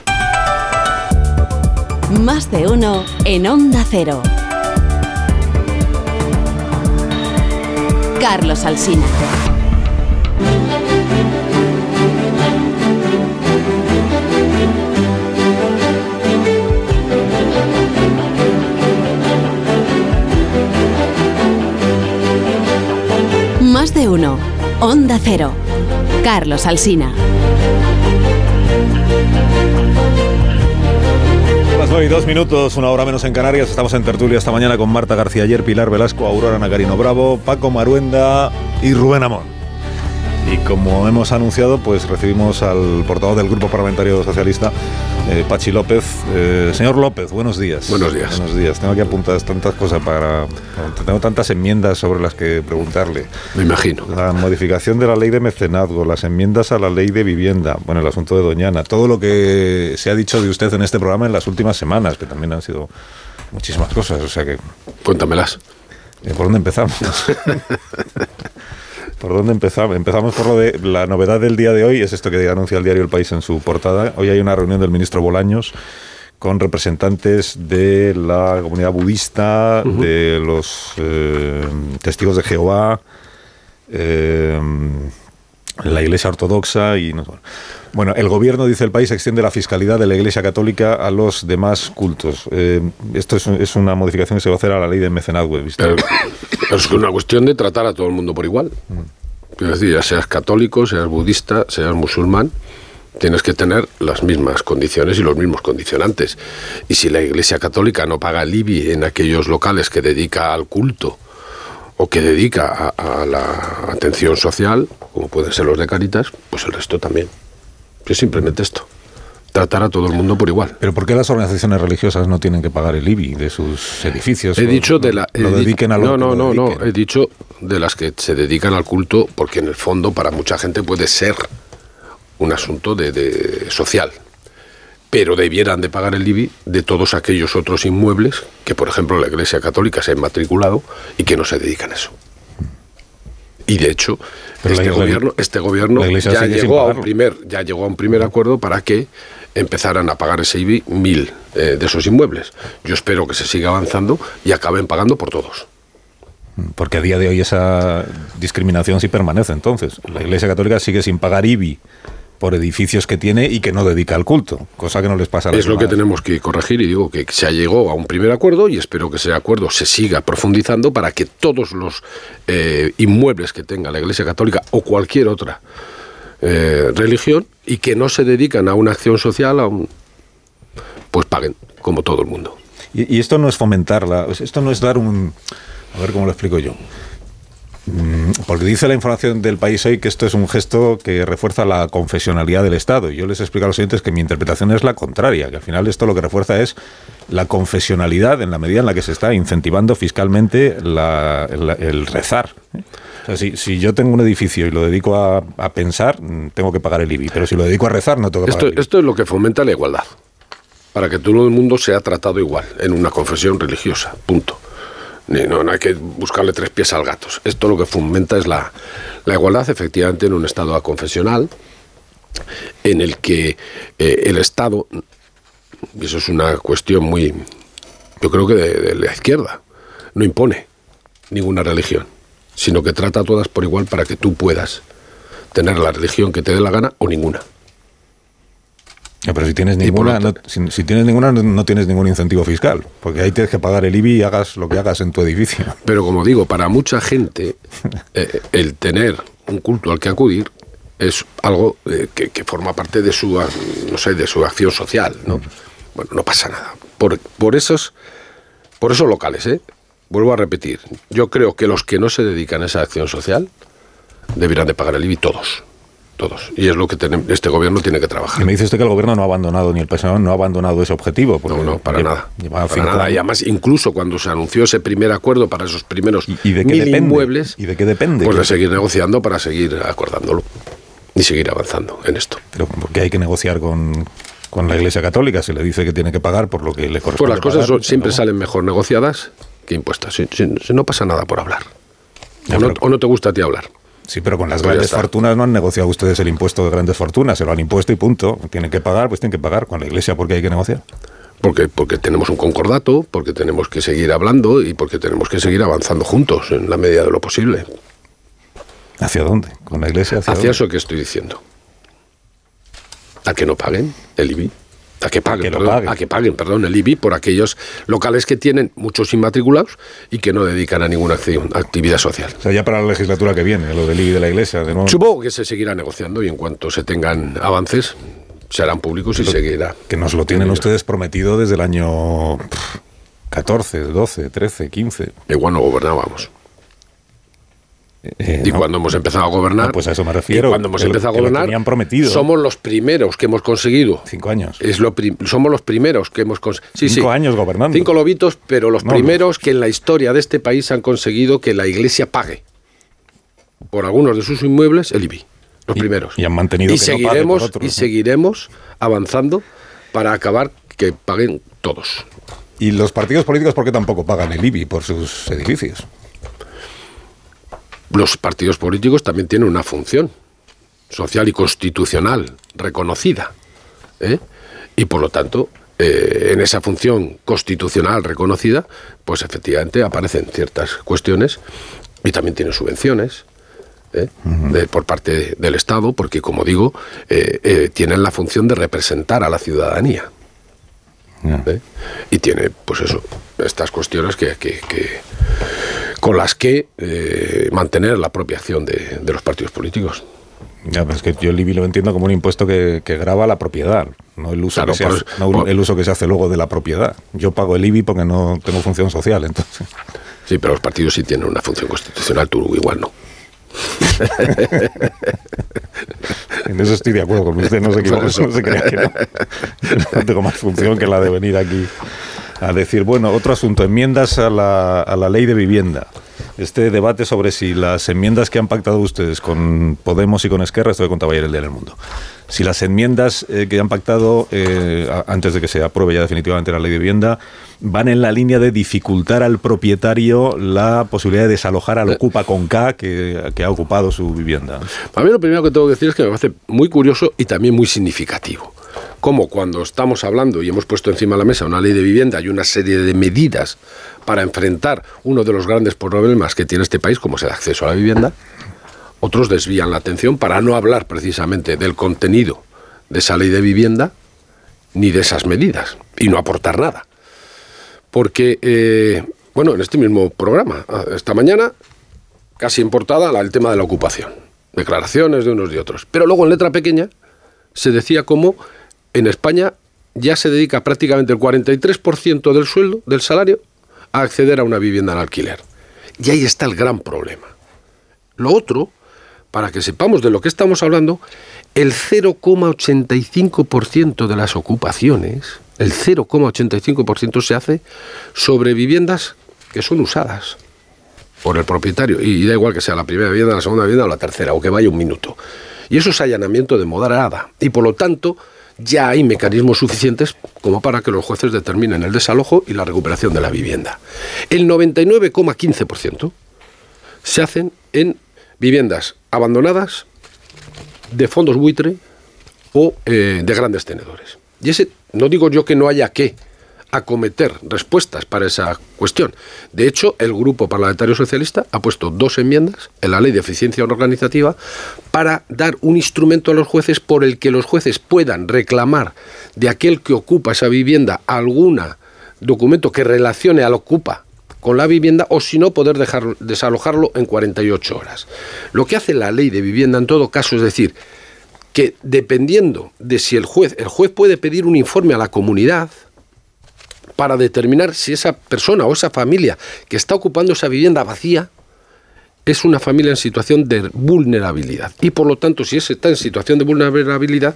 Más de uno en Onda Cero. Carlos Alsina. Más de uno. Onda Cero. Carlos Alsina. Las nueve y dos minutos, una hora menos en Canarias. Estamos en tertulia esta mañana con Marta García Ayer, Pilar Velasco, Aurora Nacarino Bravo, Paco Maruenda y Rubén Amón. Y como hemos anunciado, pues recibimos al portavoz del Grupo Parlamentario Socialista, eh, Pachi López. Eh, señor López, buenos días. Buenos días. Buenos días. Tengo que apuntar tantas cosas para... Tengo tantas enmiendas sobre las que preguntarle. Me imagino. La modificación de la ley de mecenazgo, las enmiendas a la ley de vivienda, bueno, el asunto de Doñana, todo lo que se ha dicho de usted en este programa en las últimas semanas, que también han sido muchísimas cosas, o sea que... Cuéntamelas. Eh, ¿Por dónde empezamos? ¿Por dónde empezamos? Empezamos por lo de la novedad del día de hoy, es esto que anuncia el diario El País en su portada. Hoy hay una reunión del ministro Bolaños con representantes de la comunidad budista, de los eh, testigos de Jehová, eh, la Iglesia Ortodoxa y no. Bueno, el gobierno, dice el país, extiende la fiscalidad de la Iglesia Católica a los demás cultos. Eh, esto es, es una modificación que se va a hacer a la ley de mecenazgo. Pero, es una cuestión de tratar a todo el mundo por igual. Quiero decir, ya seas católico, seas budista, seas musulmán, tienes que tener las mismas condiciones y los mismos condicionantes. Y si la Iglesia Católica no paga el IBI en aquellos locales que dedica al culto o que dedica a, a la atención social, como pueden ser los de Caritas, pues el resto también. Es simplemente esto. Tratar a todo el mundo por igual. ¿Pero por qué las organizaciones religiosas no tienen que pagar el IBI de sus edificios? He dicho de la. Lo dediquen a lo no, no, no, no. He dicho de las que se dedican al culto, porque en el fondo para mucha gente puede ser un asunto de, de social. Pero debieran de pagar el IBI de todos aquellos otros inmuebles que, por ejemplo, la Iglesia Católica se ha matriculado y que no se dedican a eso. Y de hecho, Pero este Iglesia- gobierno, este gobierno llegó, a un primer, ya llegó a un primer acuerdo para que empezaran a pagar ese IBI mil eh, de esos inmuebles. Yo espero que se siga avanzando y acaben pagando por todos. Porque a día de hoy esa discriminación sí permanece entonces. La Iglesia Católica sigue sin pagar IBI por edificios que tiene y que no dedica al culto, cosa que no les pasa a las Es lo que tenemos que corregir y digo que se llegó a un primer acuerdo y espero que ese acuerdo se siga profundizando para que todos los eh, inmuebles que tenga la Iglesia Católica o cualquier otra eh, religión y que no se dedican a una acción social, a un, pues paguen como todo el mundo. Y, y esto no es fomentarla, esto no es dar un... A ver cómo lo explico yo. Mm, Porque dice la información del país hoy que esto es un gesto que refuerza la confesionalidad del Estado. Y Yo les explico a los oyentes que mi interpretación es la contraria, que al final esto lo que refuerza es la confesionalidad en la medida en la que se está incentivando fiscalmente la- el, el rezar. O sea, si, si yo tengo un edificio y lo dedico a, a pensar, mm, tengo que pagar el IBI. Pero si lo dedico a rezar, no tengo que Esto, pagar el IBI. esto es lo que fomenta la igualdad, para que todo el mundo sea tratado igual en una confesión religiosa, punto. No, no hay que buscarle tres pies al gato. Esto lo que fomenta es la, la igualdad, efectivamente, en un Estado aconfesional, en el que eh, el Estado, y eso es una cuestión muy, yo creo que de, de la izquierda, no impone ninguna religión, sino que trata a todas por igual para que tú puedas tener la religión que te dé la gana o ninguna. Pero si tienes ninguna, no, si, si tienes ninguna, no, no tienes ningún incentivo fiscal, porque ahí tienes que pagar el IBI y hagas lo que hagas en tu edificio. Pero como digo, para mucha gente eh, el tener un culto al que acudir es algo eh, que, que forma parte de su, no sé, de su acción social, ¿no? Bueno, no pasa nada. Por, por esos, por esos locales, ¿eh? Vuelvo a repetir, yo creo que los que no se dedican a esa acción social deberán de pagar el IBI todos, todos. Y es lo que tenem- este gobierno tiene que trabajar. Y me dice usted que el gobierno no ha abandonado, ni el PSOE no ha abandonado ese objetivo. Porque No, no, para nada. Para nada. Y además, incluso cuando se anunció ese primer acuerdo para esos primeros ¿Y de qué mil depende? inmuebles, ¿Y de qué depende? pues de seguir negociando para seguir acordándolo y seguir avanzando en esto. Pero porque hay que negociar con, con la Iglesia Católica, se le dice que tiene que pagar por lo que le corresponde. Pues las cosas pagar, son- siempre ¿no? salen mejor negociadas que impuestas. Si, si- si no pasa nada por hablar. O, no, o no te gusta a ti hablar. Sí, pero con las Pues grandes fortunas no han negociado ustedes el impuesto de grandes fortunas, se lo han impuesto y punto. Tienen que pagar, pues tienen que pagar. Con la Iglesia, porque hay que negociar? Porque, porque tenemos un concordato, porque tenemos que seguir hablando y porque tenemos que seguir avanzando juntos en la medida de lo posible. ¿Hacia dónde? ¿Con la Iglesia? ¿Hacia, Hacia dónde? eso que estoy diciendo. A que no paguen el IBI. A que paguen, que lo perdón, paguen. a que paguen, perdón, el IBI por aquellos locales que tienen muchos inmatriculados y que no dedican a ninguna actividad social. O sea, ya para la legislatura que viene, lo del IBI de la Iglesia, de nuevo. Supongo que se seguirá negociando y en cuanto se tengan avances se harán públicos y seguirá. Que nos lo tienen ustedes prometido desde el año pff, 14, 12, 13, 15. Igual no gobernábamos. Eh, Y no. cuando hemos empezado a gobernar, No, pues a eso me refiero, y cuando hemos lo- empezado a lo gobernar, tenían prometido. somos los primeros que hemos conseguido. Cinco años. Es lo prim- somos los primeros que hemos conseguido. Cinco años gobernando. Cinco lobitos, pero los No, primeros que en la historia de este país han conseguido que la Iglesia pague por algunos de sus inmuebles el IBI. Los primeros. y han mantenido y que no pague seguiremos, por y seguiremos avanzando para acabar que paguen todos. ¿Y los partidos políticos por qué tampoco pagan el IBI por sus edificios? Los partidos políticos también tienen una función social y constitucional reconocida. ¿eh? Y por lo tanto, eh, en esa función constitucional reconocida, pues efectivamente aparecen ciertas cuestiones y también tienen subvenciones. ¿eh? de- por parte de- del Estado, porque como digo, tienen la función de representar a la ciudadanía. Y tiene, pues eso, estas cuestiones que, que- que- con las que eh, mantener la propia acción de, de los partidos políticos. Ya, pero es que yo el IBI lo entiendo como un impuesto que, que grava la propiedad, no el uso Claro, que se hace, eso- no por- el uso que se hace luego de la propiedad. Yo pago el IBI porque no tengo función social, entonces. Sí, pero los partidos sí tienen una función constitucional, tú igual no. En eso estoy de acuerdo con usted, no se eso. no se crea que no. Yo no tengo más función que la de venir aquí a decir, bueno, otro asunto, enmiendas a la, a la ley de vivienda. Este debate sobre si las enmiendas que han pactado ustedes con Podemos y con Esquerra, esto que contaba ayer el día del mundo, si las enmiendas eh, que han pactado eh, antes de que se apruebe ya definitivamente la ley de vivienda van en la línea de dificultar al propietario la posibilidad de desalojar al ocupa con K que, que ha ocupado su vivienda. A mí lo primero que tengo que decir es que me parece muy curioso y también muy significativo. Como cuando estamos hablando y hemos puesto encima de la mesa una ley de vivienda y una serie de medidas para enfrentar uno de los grandes problemas que tiene este país, como es el acceso a la vivienda, Otros desvían la atención para no hablar precisamente del contenido de esa ley de vivienda ni de esas medidas y no aportar nada. Porque, eh, bueno, en este mismo programa, ah, esta mañana, casi importada el tema de la ocupación. Declaraciones de unos y otros. Pero luego en letra pequeña se decía como en España ya se dedica prácticamente el 43% del sueldo, del salario, a acceder a una vivienda en alquiler. Y ahí está el gran problema. Lo otro, para que sepamos de lo que estamos hablando, el 0,85% de las ocupaciones, el 0,85% se hace sobre viviendas que son usadas por el propietario. Y da igual que sea la primera vivienda, la segunda vivienda o la tercera, o que vaya un minuto. Y eso es allanamiento de moderada. Y por lo tanto, ya hay mecanismos suficientes como para que los jueces determinen el desalojo y la recuperación de la vivienda. El 99,15% se hacen en viviendas abandonadas, de fondos buitre o eh, de grandes tenedores. Y ese, no digo yo que no haya que acometer respuestas para esa cuestión. De hecho, el Grupo Parlamentario Socialista ha puesto dos enmiendas en la Ley de Eficiencia Organizativa para dar un instrumento a los jueces por el que los jueces puedan reclamar de aquel que ocupa esa vivienda algún documento que relacione al ocupa con la vivienda o si no poder dejar, desalojarlo en 48 horas. Lo que hace la ley de vivienda en todo caso es decir que dependiendo de si el juez, el juez puede pedir un informe a la comunidad, para determinar si esa persona o esa familia que está ocupando esa vivienda vacía es una familia en situación de vulnerabilidad. Y por lo tanto, si está en situación de vulnerabilidad,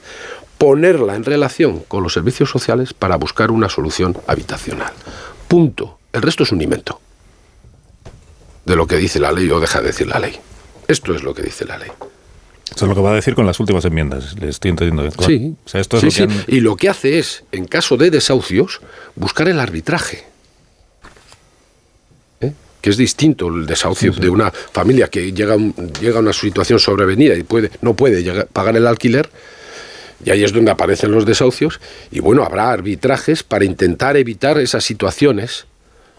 ponerla en relación con los servicios sociales para buscar una solución habitacional. Punto. El resto es un invento de lo que dice la ley o deja de decir la ley. Esto es lo que dice la ley. Eso es lo que va a decir con las últimas enmiendas, le estoy entendiendo. Sí, y lo que hace es, en caso de desahucios, buscar el arbitraje. ¿Eh? que es distinto el desahucio de una familia que llega, llega a una situación sobrevenida y puede, no puede pagar el alquiler, y ahí es donde aparecen los desahucios, y bueno, habrá arbitrajes para intentar evitar esas situaciones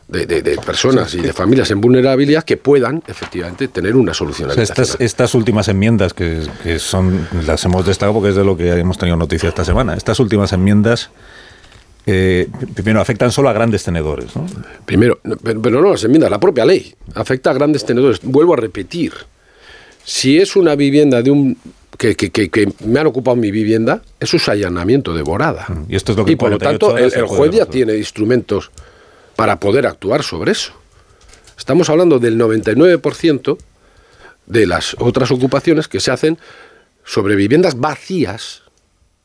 de, personas y de familias en vulnerabilidad que puedan efectivamente tener una solución. estas, estas últimas enmiendas que, son las hemos destacado porque es de lo que hemos tenido noticia esta semana. Estas últimas enmiendas eh, primero afectan solo a grandes tenedores. ¿no? Primero, pero no las enmiendas, la propia ley afecta a grandes tenedores. Vuelvo a repetir, si es una vivienda de un que, que, me han ocupado mi vivienda, eso es allanamiento de morada. Mm, y esto es lo que y por lo tanto el, el juez ya tiene instrumentos para poder actuar sobre eso. Estamos hablando del 99% de las otras ocupaciones que se hacen sobre viviendas vacías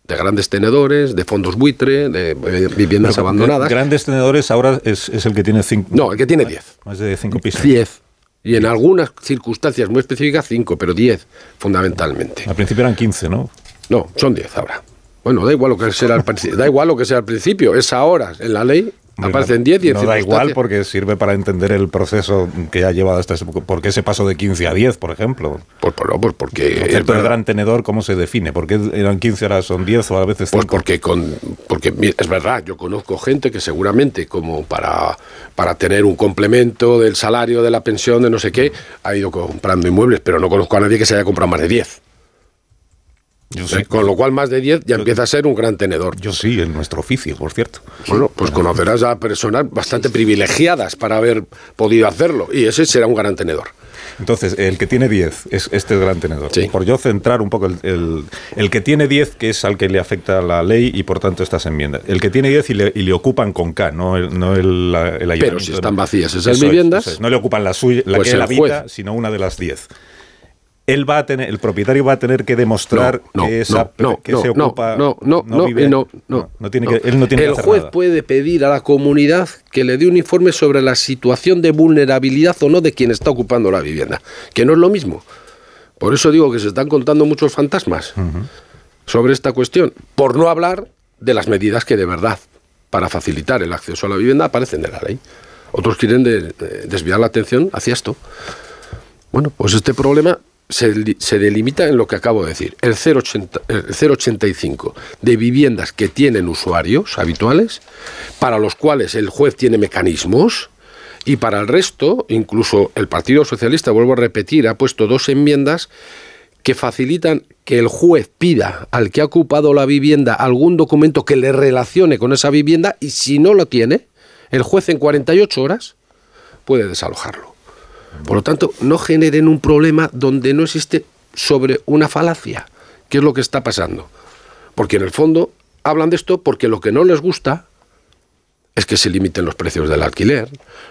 de grandes tenedores, de fondos buitre, de eh, viviendas abandonadas. Grandes tenedores ahora es, el que tiene cinco. No, el que tiene 10. Más de cinco pisos. 10. Y en algunas circunstancias muy específicas, cinco, pero 10 fundamentalmente. Al principio eran 15, ¿no? No, son 10 ahora. Bueno, da igual lo que sea al, da igual lo que sea al principio, es ahora en la ley Aparecen 10 y No da igual porque sirve para entender el proceso que ha llevado hasta ese... ¿Por qué se pasó de 15 a 10, por ejemplo? Pues, pues, pues porque... El concepto del gran tenedor, ¿cómo se define? ¿Por qué eran 15 ahora son 10 o a veces 5? Pues porque, con, porque es verdad, yo conozco gente que seguramente como para, para tener un complemento del salario, de la pensión, de no sé qué, ha ido comprando inmuebles, pero no conozco a nadie que se haya comprado más de 10. Con lo cual, más de 10 ya empieza a ser un gran tenedor. Yo sí, en nuestro oficio, por cierto. Bueno, pues conocerás a personas bastante privilegiadas para haber podido hacerlo. Y ese será un gran tenedor. Entonces, el que tiene 10 es este gran tenedor. Por yo centrar un poco el, el, que tiene 10, que es al que le afecta la ley y por tanto estas enmiendas. El que tiene 10 y le, y le ocupan con K, no el, no el, el Pero si están vacías esas viviendas. no le ocupan la suya, la pues que él habita, sino una de las 10 él va a tener, el propietario va a tener que demostrar que, esa, que se ocupa, no, no, no, vive, no, no, no, tiene que, él no tiene el juez puede pedir a la comunidad que le dé un informe sobre la situación de vulnerabilidad o no de quien está ocupando la vivienda, que no es lo mismo. Por eso digo que se están contando muchos fantasmas sobre esta cuestión, por no hablar de las medidas que de verdad, para facilitar el acceso a la vivienda, aparecen de la ley. Otros quieren desviar la atención hacia esto. Bueno, pues este problema se, delimita en lo que acabo de decir, el 0,85 de viviendas que tienen usuarios habituales, para los cuales el juez tiene mecanismos Y para el resto, incluso el Partido Socialista, vuelvo a repetir, ha puesto dos enmiendas que facilitan que el juez pida al que ha ocupado la vivienda algún documento que le relacione con esa vivienda y si no lo tiene, el juez en 48 horas puede desalojarlo. Por lo tanto, no generen un problema donde no existe sobre una falacia, que es lo que está pasando. Porque en el fondo hablan de esto porque lo que no les gusta es que se limiten los precios del alquiler,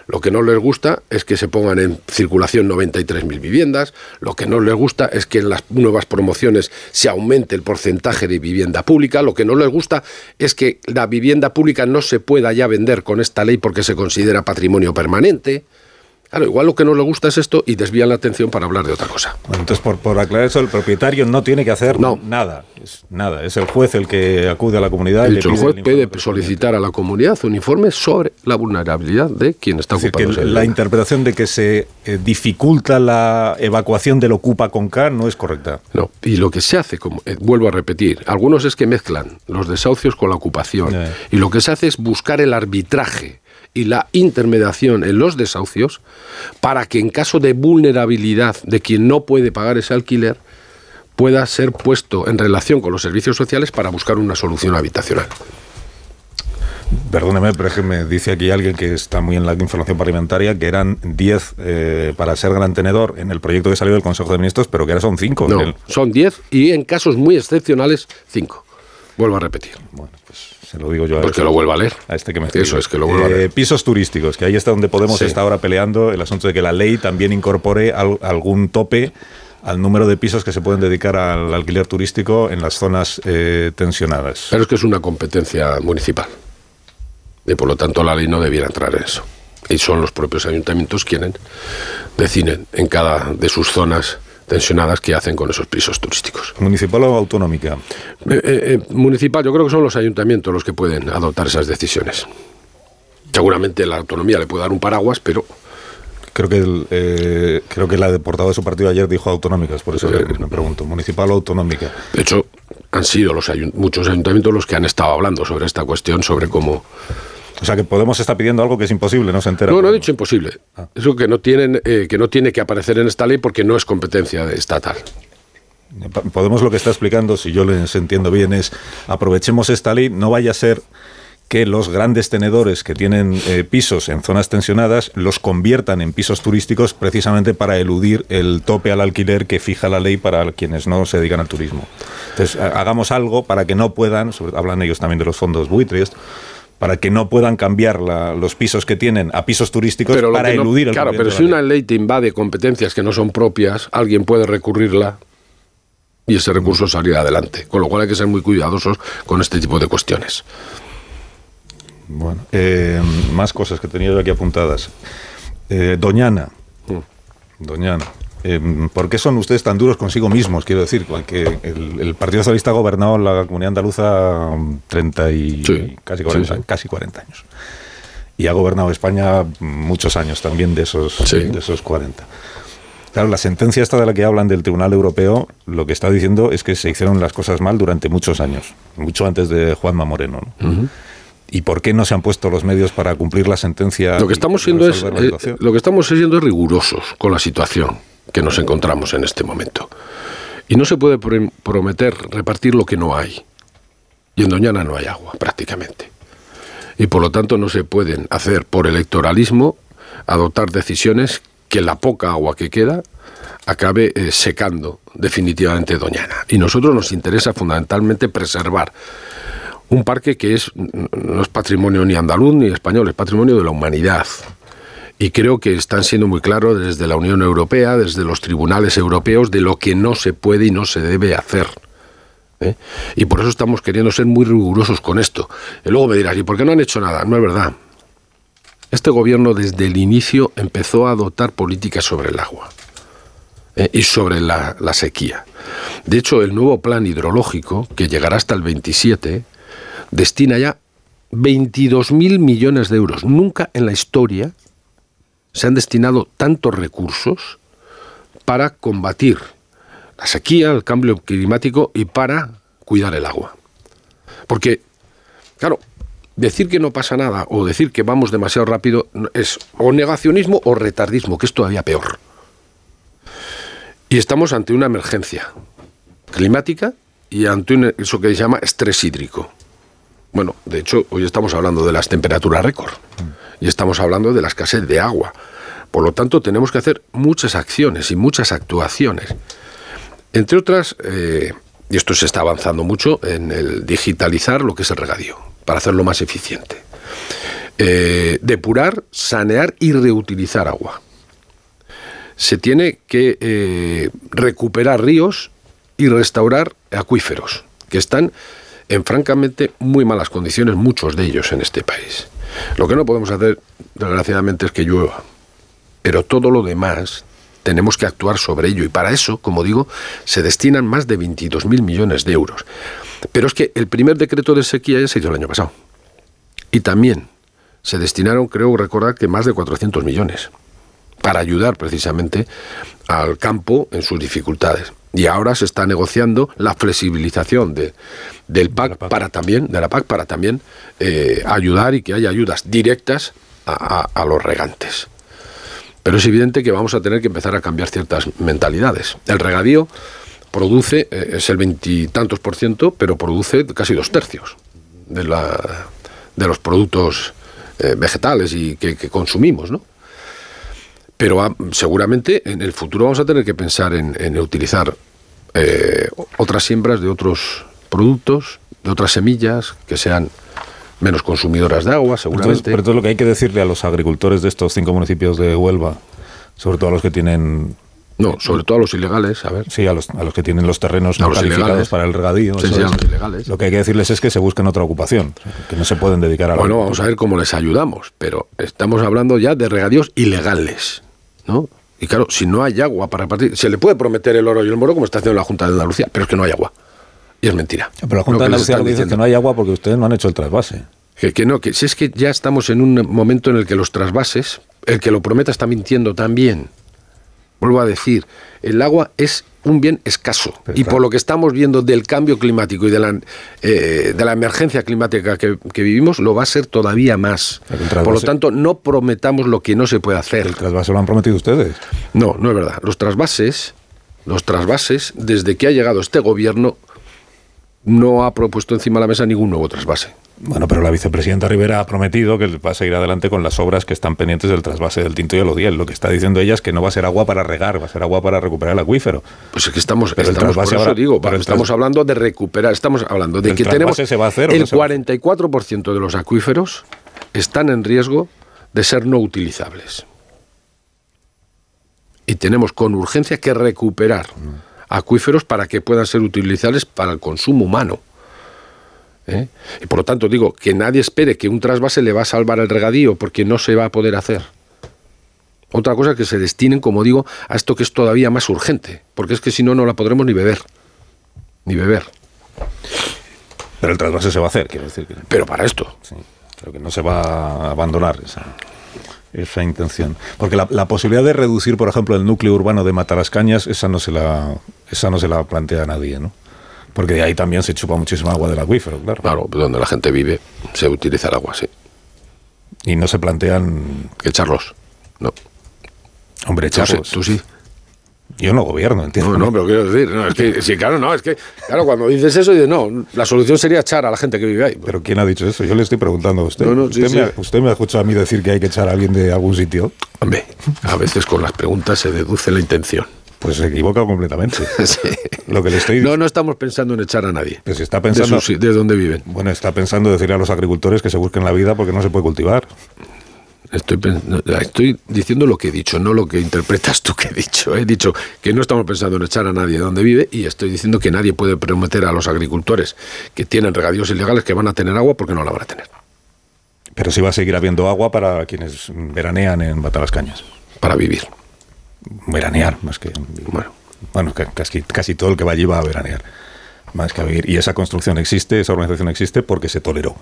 lo que no les gusta es que se pongan en circulación 93.000 viviendas, lo que no les gusta es que en las nuevas promociones se aumente el porcentaje de vivienda pública, lo que no les gusta es que la vivienda pública no se pueda ya vender con esta ley porque se considera patrimonio permanente. Claro, igual lo que no le gusta es esto y desvían la atención para hablar de otra cosa. Bueno, entonces, por, por aclarar eso, el propietario no tiene que hacer nada. Es, nada. Es el juez el que acude a la comunidad. Y le el juez el puede solicitar a la comunidad un informe sobre la vulnerabilidad de quien está Es decir, ocupando que la interpretación de que se eh, dificulta la evacuación del ocupa con K no es correcta. No, y lo que se hace, como eh, vuelvo a repetir, algunos es que mezclan los desahucios con la ocupación. Y lo que se hace es buscar el arbitraje y la intermediación en los desahucios para que en caso de vulnerabilidad de quien no puede pagar ese alquiler pueda ser puesto en relación con los servicios sociales para buscar una solución habitacional. Perdóneme, pero es que me dice aquí alguien que está muy en la información parlamentaria que eran 10 eh, para ser gran tenedor en el proyecto que salió del Consejo de Ministros, pero que ahora son 5. No, son 10 y en casos muy excepcionales 5. Vuelvo a repetir. Bueno, pues se lo digo yo a Porque este- lo vuelva a leer. A este que me Eso escribe. es, que lo vuelva a Eh, leer. Pisos turísticos, que ahí está donde Podemos Sí. está ahora peleando el asunto de que la ley también incorpore al- algún tope al número de pisos que se pueden dedicar al alquiler turístico en las zonas eh, tensionadas. Pero es que es una competencia municipal. Y por lo tanto la ley no debiera entrar en eso. Y son los propios ayuntamientos quienes deciden en cada de sus zonas tensionadas qué hacen con esos pisos turísticos. ¿Municipal o autonómica? Eh, eh, eh, municipal, yo creo que son los ayuntamientos los que pueden adoptar esas decisiones. Seguramente la autonomía le puede dar un paraguas, pero Creo que, el, eh, creo que la de portavoz de su partido ayer dijo autonómicas, por eso me pregunto, ¿municipal o autonómica? de hecho han sido los ayun- muchos ayuntamientos los que han estado hablando sobre esta cuestión, sobre cómo... O sea, que Podemos está pidiendo algo que es imposible, no se entera. No, no he dicho imposible. Eso que no, tienen, eh, que no tiene que aparecer en esta ley porque no es competencia estatal. Podemos lo que está explicando, si yo les entiendo bien, es aprovechemos esta ley, no vaya a ser que los grandes tenedores que tienen eh, pisos en zonas tensionadas los conviertan en pisos turísticos precisamente para eludir el tope al alquiler que fija la ley para quienes no se dedican al turismo. Entonces, ha- hagamos algo para que no puedan, sobre- hablan ellos también de los fondos buitres, para que no puedan cambiar la- los pisos que tienen a pisos turísticos lo para no- eludir el Claro, pero si una ley te invade competencias que no son propias, alguien puede recurrirla y ese recurso salir adelante. Con lo cual hay que ser muy cuidadosos con este tipo de cuestiones. Bueno, eh, más cosas que tenía yo aquí apuntadas. Eh, Doñana. Doñana. Eh, ¿Por qué son ustedes tan duros consigo mismos? Quiero decir, que el, el Partido Socialista ha gobernado la comunidad andaluza mm, 30 y Sí, casi, 40, sí, sí. casi 40 años. Y ha gobernado España muchos años también de esos, de esos 40. Claro, la sentencia esta de la que hablan del Tribunal Europeo, lo que está diciendo es que se hicieron las cosas mal durante muchos años, mucho antes de Juanma Moreno. ¿no? ¿Y por qué no se han puesto los medios para cumplir la sentencia? Lo que estamos y siendo es, eh, lo que estamos siendo es rigurosos con la situación que nos encontramos en este momento. Y no se puede prometer repartir lo que no hay. Y en Doñana no hay agua, prácticamente. Y por lo tanto no se pueden hacer por electoralismo adoptar decisiones que la poca agua que queda acabe eh, secando definitivamente Doñana. Y nosotros nos interesa fundamentalmente preservar un parque que es no es patrimonio ni andaluz ni español, es patrimonio de la humanidad. Y creo que están siendo muy claros desde la Unión Europea, desde los tribunales europeos, de lo que no se puede y no se debe hacer. ¿eh? Y por eso estamos queriendo ser muy rigurosos con esto. Y luego me dirás, ¿y por qué no han hecho nada? No es verdad. Este gobierno desde el inicio empezó a adoptar políticas sobre el agua ¿eh? y sobre la, la sequía. De hecho, el nuevo plan hidrológico, que llegará hasta el 27, destina ya 22.000 millones de euros. Nunca en la historia se han destinado tantos recursos para combatir la sequía, el cambio climático y para cuidar el agua. Porque, claro, decir que no pasa nada o decir que vamos demasiado rápido es o negacionismo o retardismo, que es todavía peor. Y estamos ante una emergencia climática y ante un- eso que se llama estrés hídrico. Bueno, de hecho, hoy estamos hablando de las temperaturas récord y estamos hablando de la escasez de agua. Por lo tanto, tenemos que hacer muchas acciones y muchas actuaciones. Entre otras, eh, y esto se está avanzando mucho, en el digitalizar lo que es el regadío, para hacerlo más eficiente. Eh, depurar, sanear y reutilizar agua. Se tiene que eh, recuperar ríos y restaurar acuíferos, que están en francamente muy malas condiciones, muchos de ellos en este país. Lo que no podemos hacer, desgraciadamente, es que llueva. Pero todo lo demás tenemos que actuar sobre ello y para eso, como digo, se destinan más de 22.000 millones de euros. Pero es que el primer decreto de sequía ya se hizo el año pasado. Y también se destinaron, creo recordar, que más de 400 millones para ayudar precisamente al campo en sus dificultades. Y ahora se está negociando la flexibilización de, del PAC, para también, de la PAC para también eh, ayudar y que haya ayudas directas a, a- a los regantes. Pero es evidente que vamos a tener que empezar a cambiar ciertas mentalidades. El regadío produce, eh, es el veintitantos por ciento, pero produce casi dos tercios de, la, de los productos eh, vegetales y que, que consumimos, ¿no? Pero ah, seguramente en el futuro vamos a tener que pensar en, en utilizar eh, otras siembras de otros productos, de otras semillas que sean menos consumidoras de agua, Entonces, seguramente. pero entonces lo que hay que decirle a los agricultores de estos cinco municipios de Huelva, sobre todo a los que tienen... No, sobre todo a los ilegales, a ver. Sí, a los, a los que tienen los terrenos no los calificados ilegales. para el regadío. Sí, sí, a es. los ilegales. Lo que hay que decirles es que se busquen otra ocupación, que no se pueden dedicar a la Bueno, vamos a ver cómo les ayudamos, pero estamos hablando ya de regadíos ilegales, ¿no? Y claro, si no hay agua para repartir, se le puede prometer el oro y el moro como está haciendo la Junta de Andalucía, pero es que no hay agua. Y es mentira. Pero la Junta de Andalucía dice que no hay agua porque ustedes no han hecho el trasvase. Que, que no, que si es que ya estamos en un momento en el que los trasvases, el que lo prometa está mintiendo también. Vuelvo a decir, el agua es un bien escaso. y por lo que estamos viendo del cambio climático y de la, eh, de la emergencia climática que, que vivimos, lo va a ser todavía más. Por lo tanto, no prometamos lo que no se puede hacer. ¿El trasvase lo han prometido ustedes? No, no es verdad. Los trasvases, los trasvases, desde que ha llegado este gobierno, no ha propuesto encima de la mesa ningún nuevo trasvase. Bueno, pero la vicepresidenta Rivera ha prometido que va a seguir adelante con las obras que están pendientes del trasvase del Tinto y el Odiel. Lo que está diciendo ella es que no va a ser agua para regar, va a ser agua para recuperar el acuífero. Pues es que estamos, Pero el estamos por trasvase eso ahora- digo, pero estamos hablando de recuperar, estamos hablando de ¿El que tenemos se va a hacer el no se va a 44% de los acuíferos están en riesgo de ser no utilizables. Y tenemos con urgencia que recuperar acuíferos para que puedan ser utilizables para el consumo humano. ¿Eh? Y por lo tanto digo que nadie espere que un trasvase le va a salvar el regadío porque no se va a poder hacer. Otra cosa es que se destinen, como digo, a esto que es todavía más urgente, porque es que si no, no la podremos ni beber. Ni beber. Pero el trasvase se va a hacer, quiero decir. Que, Pero para esto. Sí, pero que no se va a abandonar esa, esa intención. Porque la, la posibilidad de reducir, por ejemplo, el núcleo urbano de Matalascañas, esa no se la, esa no se la plantea nadie, ¿no? Porque de ahí también se chupa muchísima agua del acuífero, claro. Claro, donde la gente vive se utiliza el agua, sí. Y no se plantean... Echarlos, no. Hombre, Tú echarlos. tú sí. Yo no gobierno, entiendo. No, no, pero quiero decir, no, es que, sí, claro, no, es que, claro, cuando dices eso, dices, no, la solución sería echar a la gente que vive ahí. ¿Pero quién ha dicho eso? Yo le estoy preguntando a usted. No, no, sí, usted, sí. Me ha, usted me ha escuchado a mí decir que hay que echar a alguien de algún sitio. Hombre, a veces con las preguntas se deduce la intención. Pues se equivoca completamente. Lo que le estoy No, no estamos pensando en echar a nadie. Pues está pensando... De, sus- de dónde viven. Bueno, está pensando decirle a los agricultores que se busquen la vida porque no se puede cultivar. Estoy, estoy diciendo lo que he dicho, no lo que interpretas tú que he dicho. He dicho que no estamos pensando en echar a nadie de donde vive y estoy diciendo que nadie puede prometer a los agricultores que tienen regadíos ilegales que van a tener agua porque no la van a tener. Pero sí va a seguir habiendo agua para quienes veranean en Batalascañas. Para vivir. Veranear, más que... Bueno. Bueno, ca- casi, casi todo el que va allí va a veranear. Más que a vivir. Y esa construcción existe, esa organización existe porque se toleró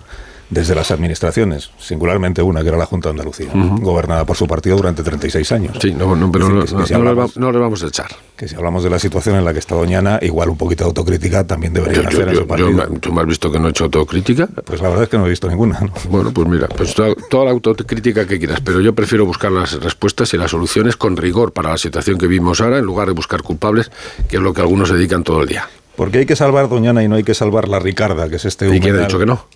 desde las administraciones, singularmente una que era la Junta de Andalucía, gobernada por su partido durante 36 años. Sí, no, no, pero no, que si le hablamos- va- no le vamos a echar. Que si hablamos de la situación en la que está Doñana, igual un poquito de autocrítica también deberían Yo- hacer en yo- su yo partido. ¿Tú me has visto que no he hecho autocrítica? Pues la verdad es que no he visto ninguna. ¿no? Bueno, pues mira, pues toda, toda la autocrítica que quieras, pero yo prefiero buscar las respuestas y las soluciones con rigor para la situación que vivimos ahora, en lugar de buscar culpables, que es lo que algunos se dedican todo el día. Porque hay que salvar Doñana y no hay que salvar la Ricarda, que es este ¿Y quién ha humedal. dicho que no?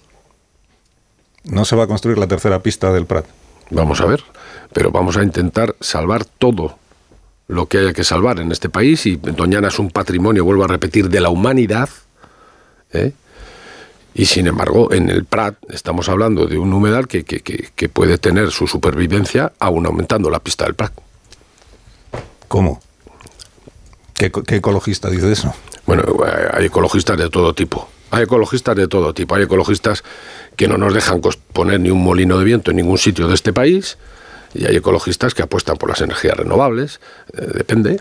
No se va a construir la tercera pista del Prat. Vamos a ver, pero vamos a intentar salvar todo lo que haya que salvar en este país y Doñana es un patrimonio, vuelvo a repetir, de la humanidad. ¿eh? Y sin embargo, en el Prat estamos hablando de un humedal que, que- que- que puede tener su supervivencia aún aumentando la pista del Prat. ¿Cómo? ¿Qué, qué ecologista dice eso? Bueno, eh, hay ecologistas de todo tipo. Hay ecologistas de todo tipo. Hay ecologistas que no nos dejan poner ni un molino de viento en ningún sitio de este país. Y hay ecologistas que apuestan por las energías renovables. Eh, depende.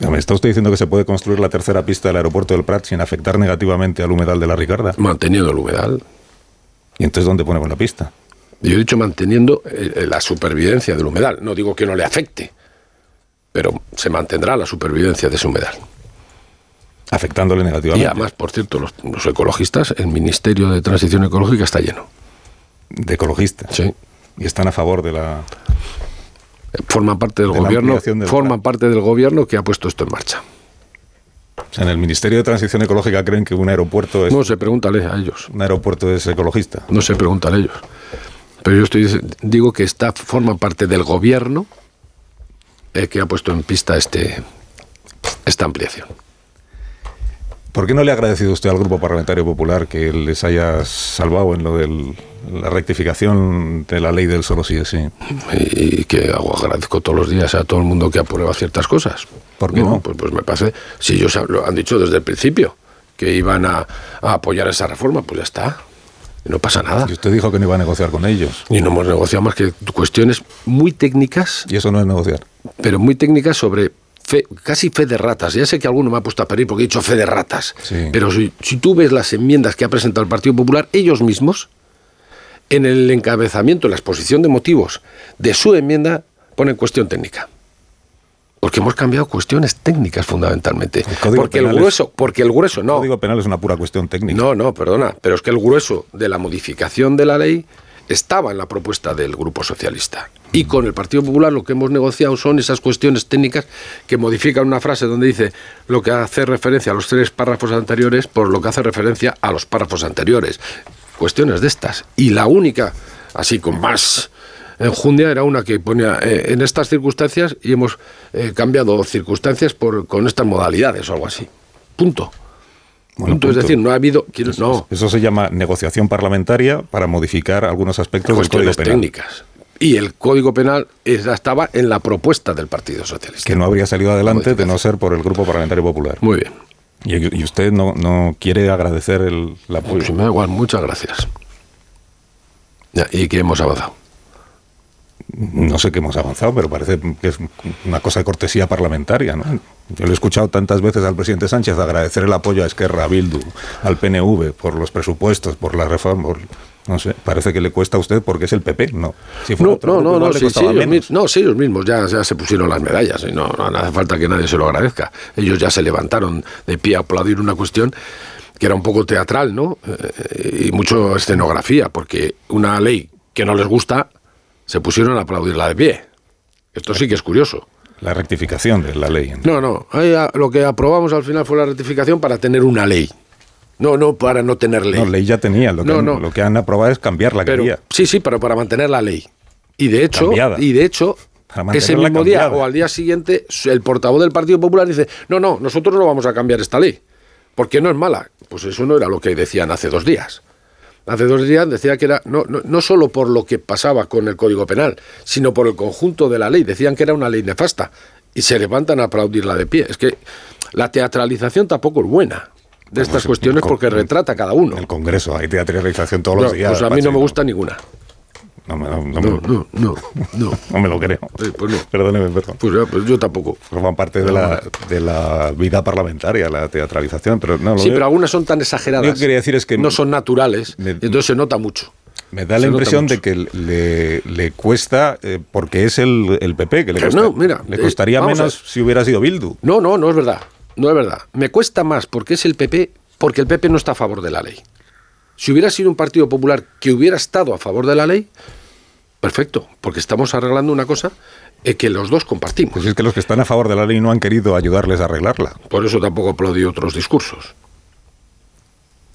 ¿Me está usted diciendo que se puede construir la tercera pista del aeropuerto del Prat sin afectar negativamente al humedal de la Ricarda? Manteniendo el humedal. ¿Y entonces dónde ponemos la pista? Yo he dicho manteniendo eh, la supervivencia del humedal. No digo que no le afecte, pero se mantendrá la supervivencia de ese humedal. Afectándole Y negativamente. además, por cierto, los, los ecologistas, el Ministerio de Transición Ecológica está lleno. De ecologistas. Sí. Y están a favor de la... Forman parte del De gobierno, del forman parte del gobierno que ha puesto esto en marcha. O sea, en el Ministerio de Transición Ecológica creen que un aeropuerto es... No sé, pregúntale a ellos. Un aeropuerto es ecologista. No sé, pregúntale a ellos. Pero yo estoy digo que está forman parte del gobierno eh, que ha puesto en pista este esta ampliación. ¿Por qué no le ha agradecido usted al Grupo Parlamentario Popular que les haya salvado en lo de la rectificación de la ley del solo sí es sí? Y, que agradezco todos los días a todo el mundo que aprueba ciertas cosas. ¿Por qué no? Pues, pues me parece, si ellos han- lo han dicho desde el principio que iban a, a apoyar esa reforma, pues ya está. No pasa nada. Y usted dijo que no iba a negociar con ellos. Y no hemos negociado más que cuestiones muy técnicas. Y eso no es negociar. Pero muy técnicas sobre fe, casi fe de ratas. Ya sé que alguno me ha puesto a pedir porque he dicho fe de ratas. Sí. Pero si, si tú ves las enmiendas que ha presentado el Partido Popular, ellos mismos, en el encabezamiento, en la exposición de motivos de su enmienda, ponen cuestión técnica. Porque hemos cambiado cuestiones técnicas fundamentalmente. Código Porque el es- grueso, porque el grueso, no. El Código Penal es una pura cuestión técnica. No, no, perdona, pero es que el grueso de la modificación de la ley estaba en la propuesta del Grupo Socialista. Y con el Partido Popular lo que hemos negociado son esas cuestiones técnicas que modifican una frase donde dice lo que hace referencia a los tres párrafos anteriores por lo que hace referencia a los párrafos anteriores. Cuestiones de estas. Y la única, así con más enjundia, era una que ponía eh, en estas circunstancias y hemos eh, cambiado circunstancias por, con estas modalidades o algo así. Punto. Bueno, Punto. Es decir, no ha habido... quiero- no, Eso se llama negociación parlamentaria para modificar algunos aspectos del Código Penal. técnicas. Y el Código Penal estaba en la propuesta del Partido Socialista. Que no habría salido adelante de no ser por el Grupo Parlamentario Popular. Muy bien. Y, y usted no, no quiere agradecer el, el apoyo. Pues me da igual, muchas gracias. Ya, ¿Y que hemos avanzado? No sé qué hemos avanzado, pero parece que es una cosa de cortesía parlamentaria. ¿no? Yo le he escuchado tantas veces al presidente Sánchez agradecer el apoyo a Esquerra, a Bildu, al PNV, por los presupuestos, por la reforma. por- no sé, parece que le cuesta a usted porque es el PP. No, si fuera No, otro no, no, no, sí, sí, ellos, no, sí, ellos mismos ya, ya se pusieron las medallas y no, no hace falta que nadie se lo agradezca. Ellos ya se levantaron de pie a aplaudir una cuestión que era un poco teatral, ¿no? Eh, y mucho escenografía, porque una ley que no les gusta, se pusieron a aplaudirla de pie. Esto sí que es curioso. La rectificación de la ley. No, no, ahí a- lo que aprobamos al final fue la rectificación para tener una ley. No, no, para no tener ley. No, ley ya tenía. Lo que, No, han, no. lo que han aprobado es cambiar la que Pero- había. sí, sí, pero para mantener la ley. Y de hecho, Cambiada. y de hecho, ese mismo día o al día siguiente, el portavoz del Partido Popular dice, no, no, nosotros no vamos a cambiar esta ley, porque no es mala. Pues eso no era lo que decían hace dos días. Hace dos días decía que era no, no, no solo por lo que pasaba con el Código Penal, sino por el conjunto de la ley. Decían que era una ley nefasta y se levantan a aplaudirla de pie. Es que la teatralización tampoco es buena de estas cuestiones porque retrata a cada uno. El Congreso hay teatralización todos los días. pues a mí no me gusta ninguna. No, me- no, no, No, no, no, no. no me lo creo. Eh, pues no. Perdóneme, perdón. Pues, ya, pues yo tampoco. Forman parte de la, de la vida parlamentaria, la teatralización, pero no lo Sí, veo- pero algunas son tan exageradas. que quería decir es que no son naturales, entonces se nota mucho. me da la se impresión de que le, le cuesta, eh, porque es el, el PP, que le, cuesta- no, mira, le eh, costaría a menos si hubiera sido Bildu. No, no, no es verdad. No es verdad. Me cuesta más porque es el PP, porque el PP no está a favor de la ley. Si hubiera sido un partido popular que hubiera estado a favor de la ley, perfecto, porque estamos arreglando una cosa eh, que los dos compartimos. Pues es que los que están a favor de la ley no han querido ayudarles a arreglarla. Por eso tampoco aplaudí otros discursos.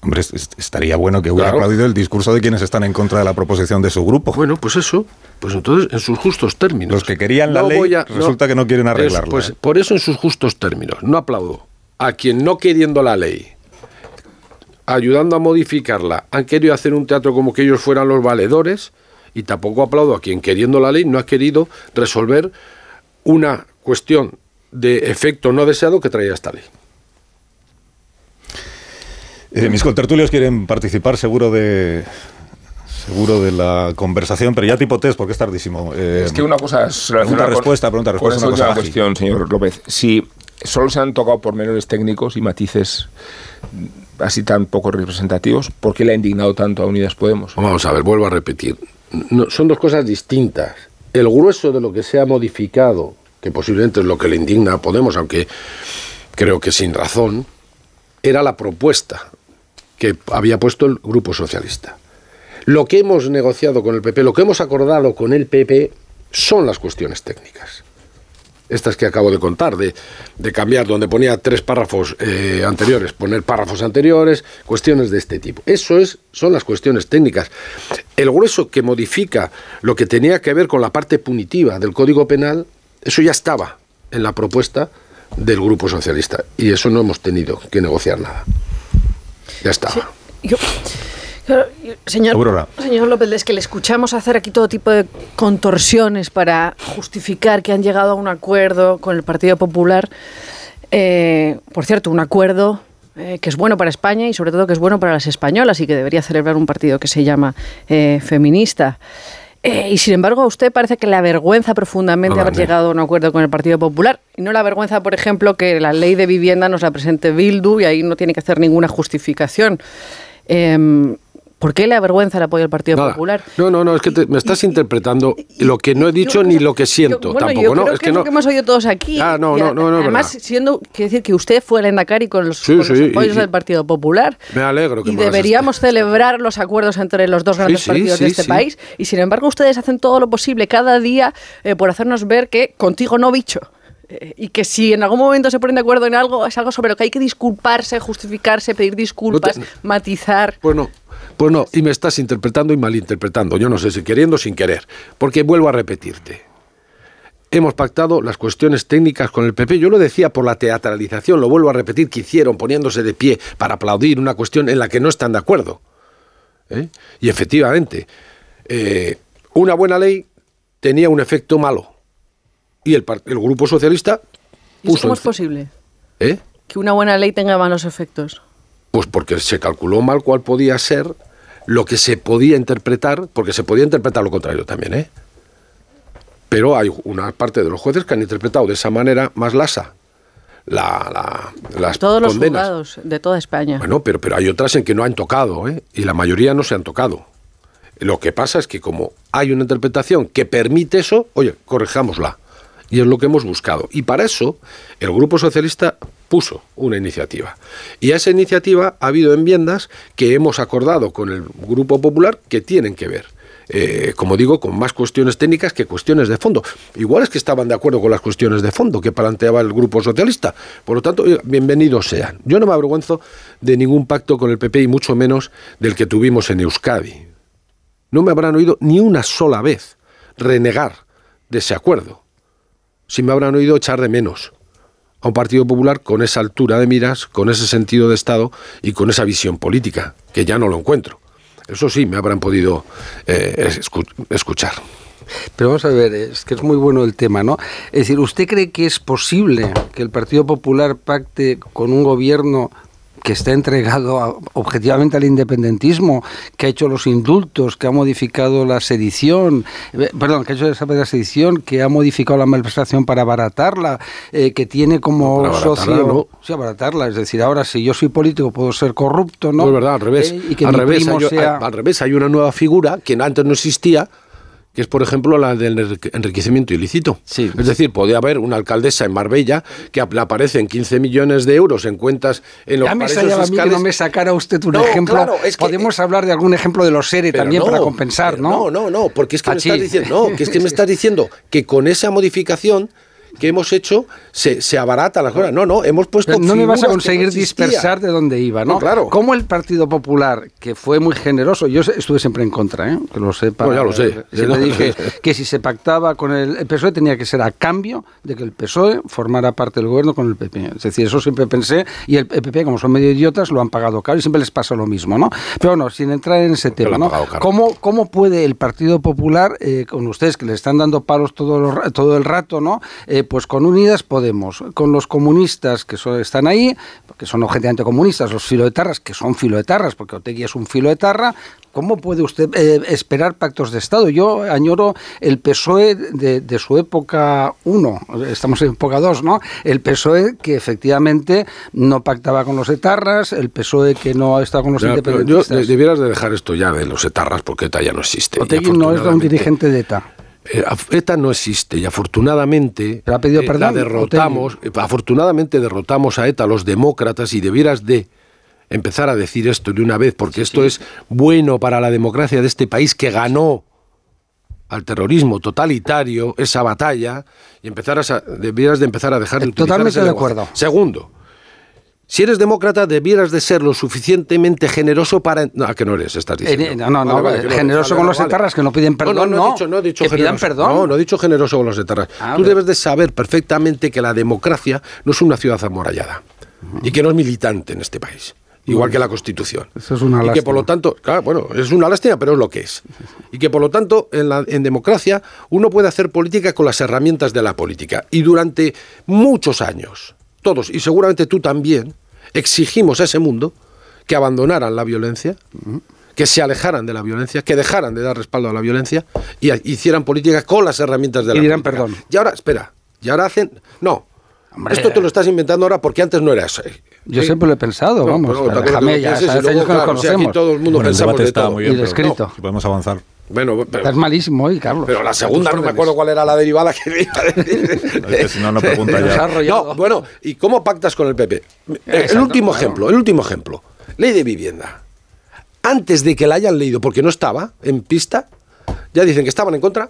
Hombre, es- es- estaría bueno que hubiera Claro. aplaudido el discurso de quienes están en contra de la proposición de su grupo. Bueno, pues eso, pues entonces en sus justos términos. Los que querían la No ley a- resulta que no quieren arreglarla. pues ¿eh? por eso en sus justos términos. No aplaudo a quien no queriendo la ley, ayudando a modificarla, han querido hacer un teatro como que ellos fueran los valedores y tampoco aplaudo a quien queriendo la ley no ha querido resolver una cuestión de efecto no deseado que traía esta ley. Eh, mis contertulios quieren participar seguro de seguro de la conversación, pero ya tipo test porque es tardísimo. Eh, Es que una cosa es pregunta respuesta, pregunta con respuesta, esa una cuestión, señor López. Si solo se han tocado pormenores técnicos y matices así tan poco representativos, ¿por qué le ha indignado tanto a Unidas Podemos? Vamos a ver, vuelvo a repetir. No, son dos cosas distintas. El grueso de lo que se ha modificado, que posiblemente es lo que le indigna a Podemos, aunque creo que sin razón, era la propuesta que había puesto el Grupo Socialista. Lo que hemos negociado con el PP, lo que hemos acordado con el PP, son las cuestiones técnicas. Estas que acabo de contar, de, cambiar donde ponía tres párrafos eh, anteriores, poner párrafos anteriores, cuestiones de este tipo. Eso es, son las cuestiones técnicas. El grueso que modifica lo que tenía que ver con la parte punitiva del Código Penal, eso ya estaba en la propuesta del Grupo Socialista. Y eso no hemos tenido que negociar nada. Ya estaba. Yo, señor, Aurora. señor López, es que le escuchamos hacer aquí todo tipo de contorsiones para justificar que han llegado a un acuerdo con el Partido Popular. Eh, por cierto, un acuerdo eh, que es bueno para España y sobre todo que es bueno para las españolas y que debería celebrar un partido que se llama eh, feminista. Eh, y sin embargo, a usted parece que le avergüenza profundamente No, haber vale. llegado a un acuerdo con el Partido Popular. Y no le avergüenza, por ejemplo, que la ley de vivienda nos la presente Bildu y ahí no tiene que hacer ninguna justificación. Em, ¿Por qué le avergüenza el apoyo al Partido Nada. Popular? No, no, no, es que te- me estás interpretando lo que no he dicho ni lo que siento Yo- bueno, tampoco, yo ¿no? Es que no. lo que hemos oído todos aquí. Ah, no, no, no, no Además, verdad. siendo, quiero decir que usted fue el Endacari con los, Sí, con los sí, apoyos y- del Partido Popular. Me alegro que Y me deberíamos celebrar los acuerdos entre los dos grandes sí, partidos de este país. Y sin embargo, ustedes hacen todo lo posible cada día eh, por hacernos ver que contigo no, bicho. Eh, y que si en algún momento se ponen de acuerdo en algo, es algo sobre lo que hay que disculparse, justificarse, pedir disculpas, matizar. Pues no, pues no, y me estás interpretando y malinterpretando, yo no sé si queriendo o sin querer, porque vuelvo a repetirte. Hemos pactado las cuestiones técnicas con el PP. Yo lo decía por la teatralización, lo vuelvo a repetir, que hicieron poniéndose de pie para aplaudir una cuestión en la que no están de acuerdo. ¿Eh? Y efectivamente, eh, una buena ley tenía un efecto malo. Y el, el Grupo Socialista ¿Y puso... cómo es posible? ¿Eh? Que una buena ley tenga malos efectos. Pues porque se calculó mal cuál podía ser lo que se podía interpretar, porque se podía interpretar lo contrario también, ¿eh? Pero hay una parte de los jueces que han interpretado de esa manera más lasa la, la- las Todos los condenas. juzgados de toda España. Bueno, pero, pero hay otras en que no han tocado, ¿eh? Y la mayoría no se han tocado. Lo que pasa es que como hay una interpretación que permite eso, oye, corrijámosla. Y es lo que hemos buscado. Y para eso el Grupo Socialista puso una iniciativa. Y a esa iniciativa ha habido enmiendas que hemos acordado con el Grupo Popular que tienen que ver. eh, como digo, con más cuestiones técnicas que cuestiones de fondo. Igual es que estaban de acuerdo con las cuestiones de fondo que planteaba el Grupo Socialista. Por lo tanto, bienvenidos sean. Yo no me avergüenzo de ningún pacto con el PP y mucho menos del que tuvimos en Euskadi. No me habrán oído ni una sola vez renegar de ese acuerdo. Si me habrán oído echar de menos a un Partido Popular con esa altura de miras, con ese sentido de Estado y con esa visión política, que ya no lo encuentro. Eso sí, me habrán podido eh, escu- escuchar. Pero vamos a ver, es que es muy bueno el tema, ¿no? Es decir, ¿usted cree que es posible que el Partido Popular pacte con un gobierno que está entregado a- objetivamente al independentismo, que ha hecho los indultos, que ha modificado la sedición, eh, perdón, que ha hecho esa la sedición, que ha modificado la malversación para abaratarla, eh, que tiene como abaratarla, socio... no. Sí, abaratarla, es decir, ahora si yo soy político puedo ser corrupto, ¿no? No es verdad, al revés. Eh, y que al, revés hay, sea... al revés, hay una nueva figura que antes no existía, que es, por ejemplo, la del enrique- enriquecimiento ilícito. Es decir, podía haber una alcaldesa en Marbella que le aparecen 15 millones de euros en cuentas en los Ya me extrañaba a mí que fiscales. no me sacara usted un No, ejemplo. claro, es que- Podemos hablar de algún ejemplo de los SERE también no, para compensar, pero ¿no? No, no, no, porque es que me estás diciendo, no, que es que me estás diciendo que con esa modificación que hemos hecho se, se abarata las cosas. No, no, hemos puesto Pero no me vas a conseguir no dispersar de dónde iba, ¿no? No, claro. Como el Partido Popular, que fue muy generoso, yo estuve siempre en contra, ¿eh? que lo sepa. Bueno, ya lo sé. Ya lo dije que si se pactaba con el, el PSOE tenía que ser a cambio de que el PSOE formara parte del gobierno con el PP. Es decir, eso siempre pensé, y el PP, como son medio idiotas, lo han pagado caro y siempre les pasa lo mismo, ¿no? Pero bueno, sin entrar en ese tema, ¿no? ¿Cómo, ¿Cómo puede el Partido Popular, eh, con ustedes que le están dando palos todo, lo todo el rato, ¿no? Eh, pues con Unidas Podemos, con los comunistas que son- están ahí, que son objetivamente comunistas, los filoetarras, que son filoetarras, porque Otegui es un filoetarra, ¿cómo puede usted eh, esperar pactos de Estado? Yo añoro el PSOE de, de su época 1, estamos en época 2, ¿no? El PSOE que efectivamente no pactaba con los etarras, el PSOE que no estaba con los yo independentistas. de- debieras de dejar esto ya de los etarras porque ETA ya no existe. Otegui no es un dirigente de ETA. Eh, ETA no existe y afortunadamente ha pedido eh, perdón, la derrotamos, eh, afortunadamente derrotamos a ETA los demócratas y debieras de empezar a decir esto de una vez porque esto es bueno para la democracia de este país que ganó al terrorismo totalitario esa batalla y empezar a debieras de empezar a dejar de utilizar Totalmente ese de acuerdo. Segundo, si eres demócrata, debieras de ser lo suficientemente generoso para... No, que no eres, estás diciendo. Eh, no, no, no, Vale, generoso con los etarras que no piden perdón, No, no, no, he dicho, no he dicho que pidan generoso. perdón. No, no he dicho generoso con los etarras. Ah, Tú debes de saber perfectamente que la democracia no es una ciudad amurallada y que no es militante en este país. Igual que la Constitución. Eso es una y que lástima. por lo tanto, claro, bueno, es una lástima, pero es lo que es. Y que por lo tanto, en, la, en democracia, uno puede hacer política con las herramientas de la política. Y durante muchos años, todos, y seguramente tú también, exigimos a ese mundo que abandonaran la violencia, que se alejaran de la violencia, que dejaran de dar respaldo a la violencia y hicieran política con las herramientas de Y la dirán política. perdón. Y ahora, espera, y ahora hacen. No. Hombre. Esto te lo estás inventando ahora porque antes no era eso. Yo ¿Sí? siempre lo he pensado, No, vamos. pero déjame, que lo ya hace luego, que claro, aquí conocemos. todo el mundo Bueno, el pensamos de todo. muy bien, Y el pero escrito. no, podemos avanzar. Bueno, pero, Estás malísimo hoy, Carlos. pero la segunda no me acuerdo cuál era la derivada que iba a decir. Es que si no, no pregunta ya. No, bueno, ¿y cómo pactas con el PP? el Exacto, último claro. ejemplo, el último ejemplo. Ley de vivienda. Antes de que la hayan leído, porque no estaba en pista, ya dicen que estaban en contra,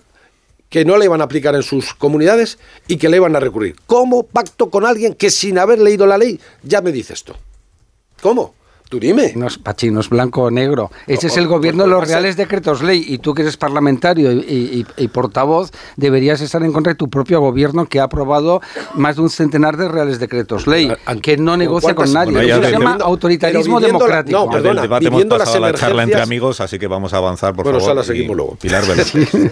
que no la iban a aplicar en sus comunidades y que le iban a recurrir. ¿Cómo pacto con alguien que sin haber leído la ley ya me dice esto? ¿Cómo? Tú dime. No es Pachi, no es blanco o negro. Ese No, es el gobierno pues, de los reales decretos ley. Y tú que eres parlamentario y, y- y portavoz, deberías estar en contra de tu propio gobierno que ha aprobado más de un centenar de reales decretos ley, que no negocia con nadie. Bueno, ya Eso se llama autoritarismo viviendo la- democrático. no, perdona, del debate hemos pasado a la charla entre amigos, así que vamos a avanzar, por Bueno, favor. esa la y seguimos luego. Pilar.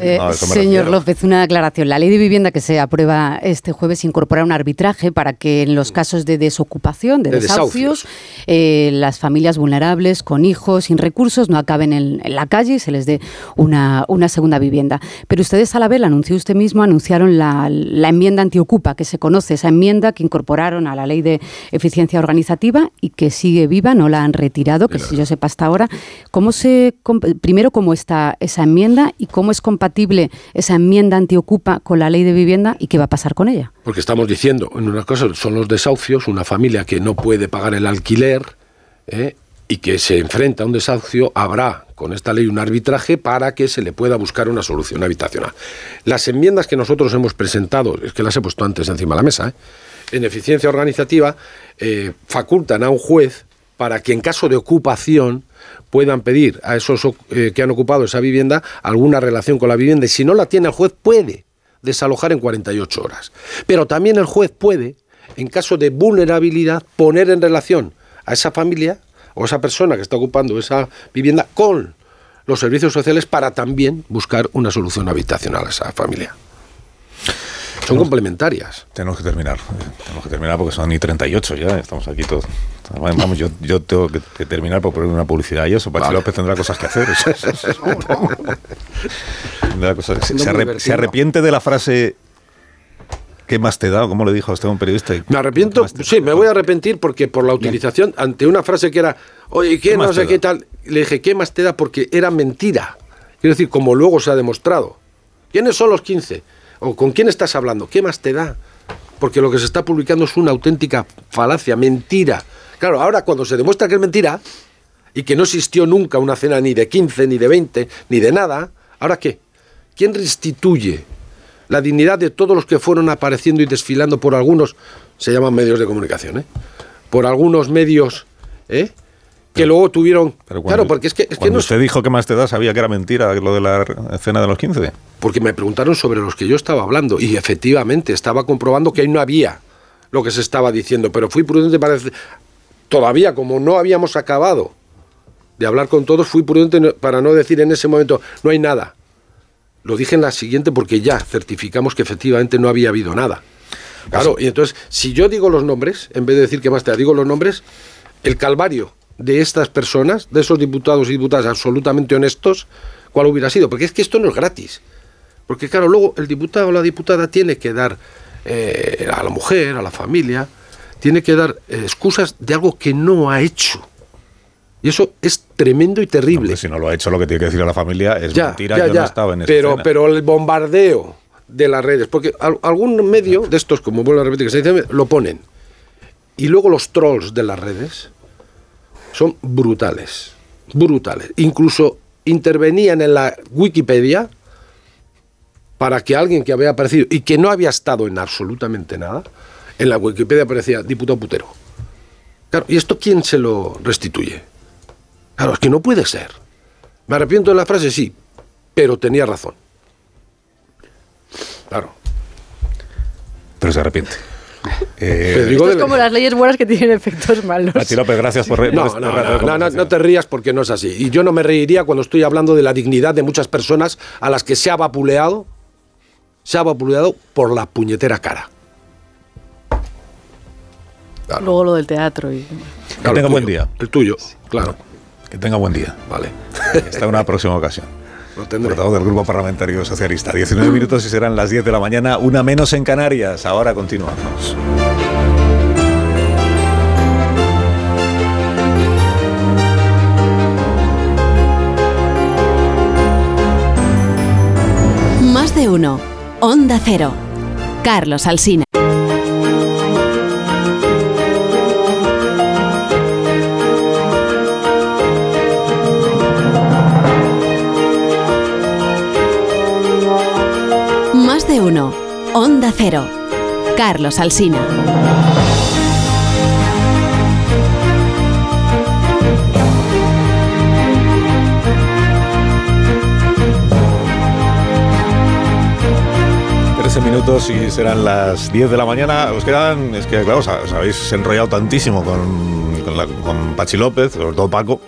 Eh, No, señor. López, una aclaración. La ley de vivienda que se aprueba este jueves incorpora un arbitraje para que en los casos de desocupación, de, De desahucios, desahucios. eh, las familias vulnerables con hijos sin recursos no acaben en, en la calle y se les dé una, una segunda vivienda. Pero ustedes a la vez, anunció usted mismo, anunciaron la, la enmienda antiocupa, que se conoce, esa enmienda que incorporaron a la ley de eficiencia organizativa y que sigue viva, no la han retirado, que si yo sepa hasta ahora. ¿Cómo se, primero, cómo está esa enmienda y cómo es compatible esa enmienda antiocupa con la ley de vivienda y qué va a pasar con ella? Porque estamos diciendo, en una cosa son los desahucios, una familia que no puede pagar el alquiler ¿eh? y que se enfrenta a un desahucio, habrá con esta ley un arbitraje para que se le pueda buscar una solución habitacional. Las enmiendas que nosotros hemos presentado, es que las he puesto antes encima de la mesa, ¿eh? en eficiencia organizativa, eh, facultan a un juez para que en caso de ocupación puedan pedir a esos que han ocupado esa vivienda alguna relación con la vivienda y si no la tiene el juez puede desalojar en 48 horas. Pero también el juez puede, en caso de vulnerabilidad, poner en relación a esa familia o esa persona que está ocupando esa vivienda con los servicios sociales para también buscar una solución habitacional a esa familia. Son complementarias. Tenemos que terminar. Tenemos que terminar porque son ni 38 ya. Estamos aquí todos. Vamos, yo, yo tengo que, que terminar por poner una publicidad y eso. Pachi Vale. López tendrá cosas que hacer. Eso- eso- eso- Tendrá cosas- se, se se arrepiente de la frase ¿Qué más te da? ¿Cómo le dijo a usted a un periodista? Me arrepiento, sí, me voy a arrepentir porque por la utilización, ante una frase que era, oye, ¿qué, ¿Qué no sé qué tal? Le dije, ¿qué más te da? Porque era mentira. Quiero decir, como luego se ha demostrado. ¿Quiénes son los 15? ¿O con quién estás hablando? ¿Qué más te da? Porque lo que se está publicando es una auténtica falacia, mentira. Claro, ahora cuando se demuestra que es mentira y que no existió nunca una cena ni de 15, ni de 20, ni de nada, ¿ahora qué? ¿Quién restituye la dignidad de todos los que fueron apareciendo y desfilando por algunos, se llaman medios de comunicación, ¿eh? por algunos medios ¿eh? que luego tuvieron... Pero claro, porque es que, es que Cuando no... usted dijo que más te da, sabía que era mentira lo de la escena de los 15. Porque me preguntaron sobre los que yo estaba hablando y efectivamente estaba comprobando que ahí no había lo que se estaba diciendo, pero fui prudente para decir, todavía como no habíamos acabado de hablar con todos, fui prudente para no decir en ese momento, no hay nada. Lo dije en la siguiente porque ya certificamos que efectivamente no había habido nada. Claro, y entonces, si yo digo los nombres, en vez de decir que más te da, digo los nombres, el calvario de estas personas, de esos diputados y diputadas absolutamente honestos, ¿cuál hubiera sido? Porque es que esto no es gratis. Porque claro, luego el diputado o la diputada tiene que dar eh, a la mujer, a la familia, tiene que dar eh, excusas de algo que no ha hecho. Y eso es tremendo y terrible. si no lo ha hecho, lo que tiene que decir a la familia es Ya, mentira, ya, yo ya. no estaba en esa pero, escena. pero el bombardeo de las redes, porque al- algún medio de estos, como vuelvo a repetir, que se dice, lo ponen. Y luego los trolls de las redes son brutales, brutales. Incluso intervenían en la Wikipedia para que alguien que había aparecido y que no había estado en absolutamente nada, en la Wikipedia aparecía diputado putero. Claro, ¿y esto quién se lo restituye? Claro, es que no puede ser. Me arrepiento de la frase, sí, pero tenía razón. Claro. Pero se arrepiente. Eh, Esto es como las leyes buenas que tienen efectos malos. Pachi López, gracias por... No, no, no, no, no, conversación. no te rías porque no es así. Y yo no me reiría cuando estoy hablando de la dignidad de muchas personas a las que se ha vapuleado, se ha vapuleado por la puñetera cara. Luego lo del teatro. Y... Que tenga buen día. El tuyo, claro. Que tenga buen día. Vale. Hasta una próxima ocasión. Lo tendré. Portavoz del Grupo Parlamentario Socialista. 19 minutos y serán las 10 de la mañana, una menos en Canarias. Ahora continuamos. Más de uno. Onda Cero. Carlos Alsina. Onda Cero. Carlos Alsina. Minutos y serán las 10 de la mañana. Os quedan, es que claro, os, habéis enrollado tantísimo con, con, con Pachi López, sobre todo Paco,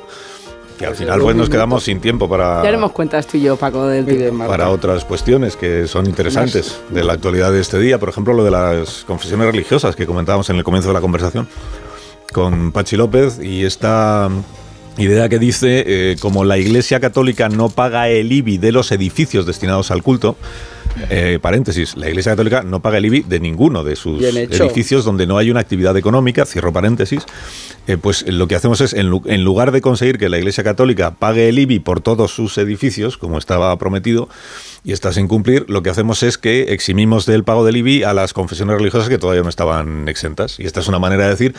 que al final pues nos quedamos sin tiempo para, Ya haremos cuentas tú y yo, Paco, del tema. para otras cuestiones que son interesantes de la actualidad de este día. Por ejemplo, lo de las confesiones religiosas que comentábamos en el comienzo de la conversación con Pachi López y esta idea que dice, eh, como la Iglesia Católica no paga el IBI de los edificios destinados al culto, eh, paréntesis, la Iglesia Católica no paga el IBI de ninguno de sus edificios donde no hay una actividad económica, cierro paréntesis, eh, pues lo que hacemos es, en, en lugar de conseguir que la Iglesia Católica pague el IBI por todos sus edificios, como estaba prometido, y está sin cumplir, lo que hacemos es que eximimos del pago del IBI a las confesiones religiosas que todavía no estaban exentas. Y esta es una manera de decir,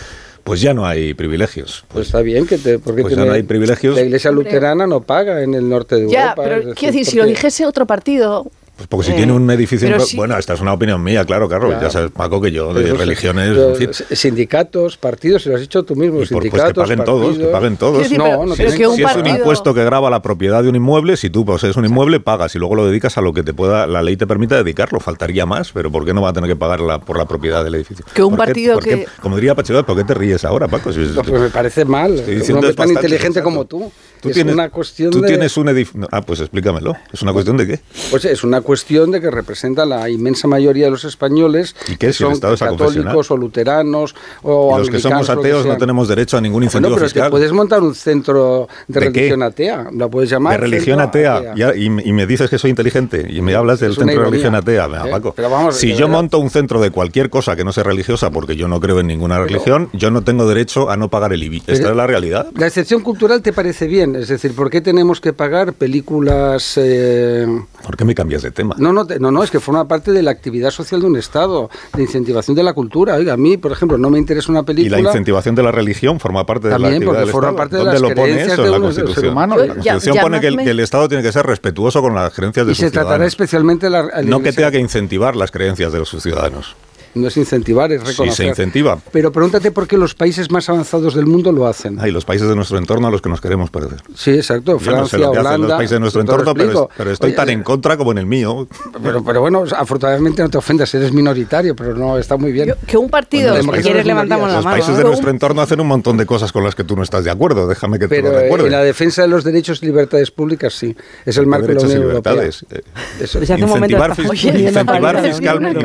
pues ya no hay privilegios. Pues está bien que te, porque Pues ya no hay privilegios. La iglesia luterana no paga en el norte de Ya, Europa. pero es decir, quiero decir, si lo dijese otro partido. Pues porque si Eh, tiene un edificio... pero en- si- Bueno, esta es una opinión mía, claro, Carlos. Claro. Ya sabes, Paco, que yo de Pero, religiones... pero, en fin, Sindicatos, partidos, se lo has dicho tú mismo. Y por- pues que sindicatos, paguen todos, que paguen todos. Pero- no, si es, que un si es un partido- impuesto que graba la propiedad de un inmueble, si tú posees un inmueble, pagas y luego lo dedicas a lo que te pueda la ley te permita dedicarlo. Faltaría más, pero ¿por qué no va a tener que pagar la- por la propiedad del edificio? Que un ¿Por qué- partido por qué- que- como diría Pacheco, ¿por qué te ríes ahora, Paco? Si- No, pues me parece mal. Un hombre tan inteligente como tú. Tú es tienes, una cuestión tú de. tienes un edificio... Ah, pues explícamelo. ¿Es una cuestión de qué? Pues es una cuestión de que representa la inmensa mayoría de los españoles ¿Y es? que ¿El son es católicos o luteranos o Y los que somos ateos no tenemos derecho a ningún incentivo Bueno, pero fiscal. te puedes montar un centro de, ¿De qué? religión atea, lo puedes llamar. de religión atea, Ya- y, y me dices que soy inteligente y me hablas del Es centro de religión atea. ¿eh? Paco, Pero vamos, si yo monto un centro de cualquier cosa que no sea religiosa, porque yo no creo en ninguna religión, yo no tengo derecho a no pagar el IBI. Esta es la realidad. La excepción cultural te parece bien, es decir, ¿por qué tenemos que pagar películas? eh, ¿Por qué me cambias de tema? No, no, no, no, es que forma parte de la actividad social de un Estado, de incentivación de la cultura. Oiga, a mí, por ejemplo, no me interesa una Y película. la incentivación de la religión forma parte de la También, actividad porque del forma Estado. parte de ¿Dónde las lo pone creencias eso de en la Constitución? humano. La Constitución ya- pone que el, llamadme- que el Estado tiene que ser respetuoso con las creencias de y sus se tratará ciudadanos. especialmente la, la No que tenga que incentivar las creencias de sus ciudadanos. No es incentivar, es Sí, reconocer. se incentiva. Pero pregúntate por qué los países más avanzados del mundo lo hacen. Hay los países de nuestro entorno a los que nos queremos parecer. Sí, exacto. Yo Francia, no sé lo que hacen los Holanda. países de nuestro te lo entorno, pero, pero estoy Oye, tan en contra como en el mío. Pero, pero bueno, afortunadamente no te ofendas, eres minoritario, pero no, está muy bien. Que un partido, Bueno, si los países- quieres levantamos la Los mano. países de ¿no? nuestro entorno hacen un montón de cosas con las que tú no estás de acuerdo. Déjame que te Pero lo eh, recuerde. en la defensa de los derechos y libertades públicas sí, es el marco de la derechos y Unión Europea. libertades. Eh, Eso. De cosa.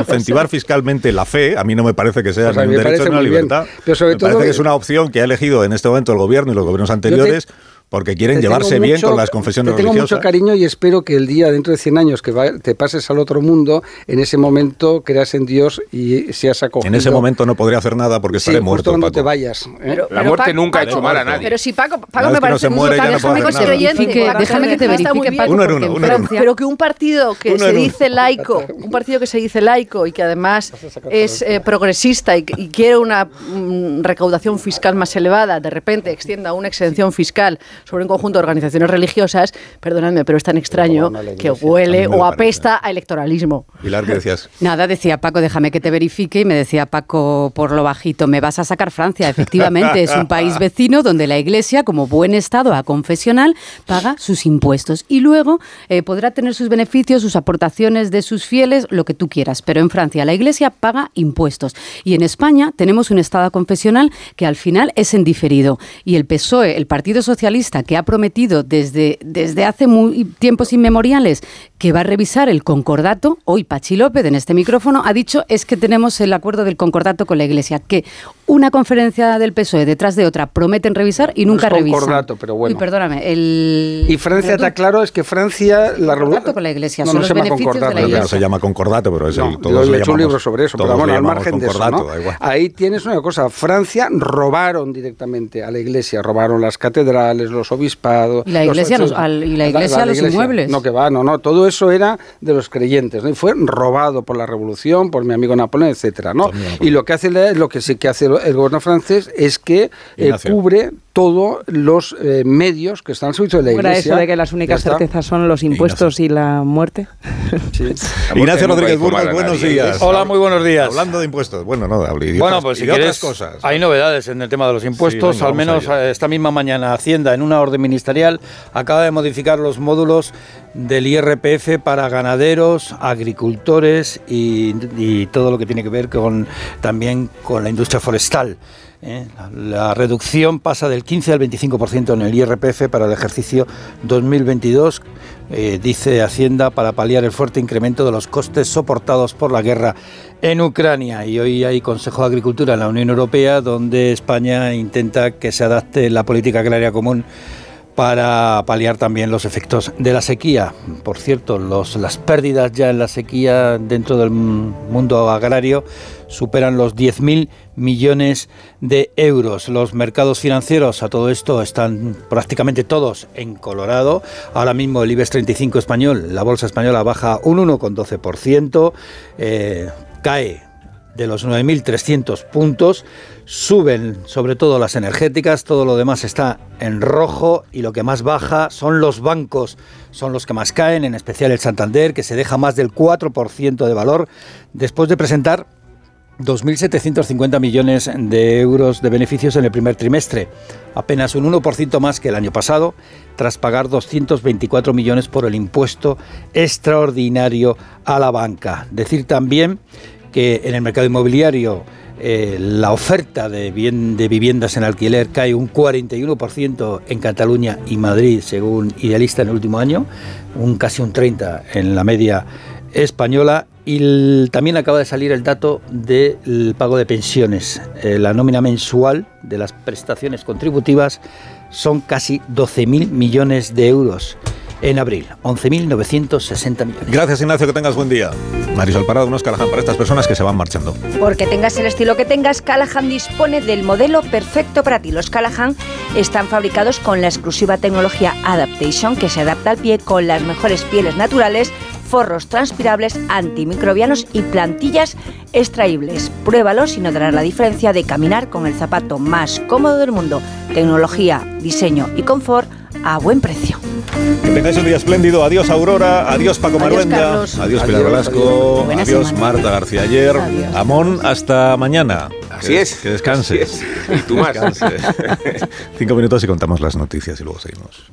incentivar fiscalmente la fe, a mí no me parece que sea Pues ni un derecho ni una bien. libertad. Pero sobre me parece que es una opción que ha elegido en este momento el gobierno y los gobiernos anteriores porque quieren Te llevarse bien con las confesiones Te tengo religiosas. mucho cariño y espero que el día, dentro de 100 años, que va- te pases al otro mundo, en ese momento creas en Dios y seas acogido. En ese momento no podría hacer nada porque Sí, estaré justo muerto. Paco. te vayas. ¿eh? La muerte nunca ha hecho mal a nadie. Pero si Paco, Paco me que no parece muere, no déjame puede que déjame que te muy verifique. Paco, Uno en uno, uno en Pero que un partido que Uno se dice laico, un partido que se dice laico y que además es eh, progresista y, y quiere una mm, recaudación fiscal más elevada, de repente extienda una exención fiscal sobre un conjunto de organizaciones religiosas, perdonadme, pero es tan extraño que huele A o apesta a electoralismo. Pilar, ¿qué decías? Nada, decía Paco, déjame que te verifique y me decía Paco por lo bajito, me vas a sacar Francia. Efectivamente, es un país vecino donde la Iglesia, como buen Estado a confesional, paga sus impuestos y luego eh, podrá tener sus beneficios, sus aportaciones de sus fieles, lo que tú quieras. Pero en Francia la Iglesia paga impuestos y en España tenemos un Estado confesional que al final es en diferido. Y el PSOE, el Partido Socialista, que ha prometido desde, desde hace muy tiempos inmemoriales que va a revisar el concordato, hoy Pachi López en este micrófono ha dicho es que tenemos el acuerdo del concordato con la Iglesia, que una conferencia del PSOE detrás de otra prometen revisar y No nunca es revisan. concordato, pero bueno. Uy, perdóname, el... Y Francia, está claro, es que Francia... La Concordato con la Iglesia, No, son no los se llama beneficios de la concordato. No, no se llama concordato, pero es No, el, yo todos le he hecho un libro sobre eso, pero bueno, al margen de eso, concordato, ¿no? Ahí tienes una cosa, Francia robaron directamente a la iglesia, robaron las catedrales, los obispados... Y la iglesia los- al- y la iglesia los inmuebles. No, que va, no, no, todo eso era de los creyentes, ¿no? Y fue robado por la revolución, por mi amigo Napoleón, etcétera, ¿no? Y lo que hace la- lo que sí que hace el gobierno francés es que eh, cubre todos los eh, medios que están al servicio de la ¿Cómo era iglesia. eso de que las únicas certezas son los impuestos y la muerte? Ignacio Rodríguez Burgos, buenos días. Hola, muy buenos días. Hablando de impuestos. Bueno, no, de, y de Bueno, pues y si quieres, otras cosas. hay novedades en el tema de los impuestos. venga, Al menos eh, esta misma mañana Hacienda, en una orden ministerial, acaba de modificar los módulos del IRPF para ganaderos, agricultores y, y todo lo que tiene que ver con también con la industria forestal. ¿Eh? La reducción pasa del 15 al 25% en el IRPF para el ejercicio 2022, eh, dice Hacienda, para paliar el fuerte incremento de los costes soportados por la guerra en Ucrania. Y hoy hay Consejo de Agricultura en la Unión Europea donde España intenta que se adapte la política agraria común para paliar también los efectos de la sequía. Por cierto, las pérdidas ya en la sequía dentro del mundo agrario superan los 10.000 millones de euros. Los mercados financieros a todo esto están prácticamente todos en Colorado. Ahora mismo el IBEX 35 español, la bolsa española baja un 1,12%, eh, cae de los 9.300 puntos, suben sobre todo las energéticas, todo lo demás está en rojo y lo que más baja son los bancos, son los que más caen, en especial el Santander, que se deja más del 4% de valor después de presentar 2.750 millones de euros de beneficios en el primer trimestre, apenas un 1% más que el año pasado, tras pagar 224 millones por el impuesto extraordinario a la banca. Decir también que en el mercado inmobiliario eh, la oferta de, bien, de viviendas en alquiler cae un 41% en Cataluña y Madrid, según Idealista en el último año, un casi un 30% en la media española. Y también acaba de salir el dato del pago de pensiones. Eh, la nómina mensual de las prestaciones contributivas son casi 12.000 millones de euros en abril, 11.960 millones. Gracias Ignacio, que tengas buen día. Marisol Parado, unos Callahan para estas personas que se van marchando. Porque tengas el estilo que tengas, Callahan dispone del modelo perfecto para ti. Los Callahan están fabricados con la exclusiva tecnología Adaptation que se adapta al pie con las mejores pieles naturales forros transpirables, antimicrobianos y plantillas extraíbles. Pruébalos y notarás la diferencia de caminar con el zapato más cómodo del mundo. Tecnología, diseño y confort a buen precio. Que tengáis un día espléndido. Adiós Aurora, adiós Paco Maruenda, adiós, Pilar Velasco, adiós, Marta García Ayer, Amón, hasta mañana. Así es. Que descanses. Y tú más. Cinco minutos y contamos las noticias y luego seguimos.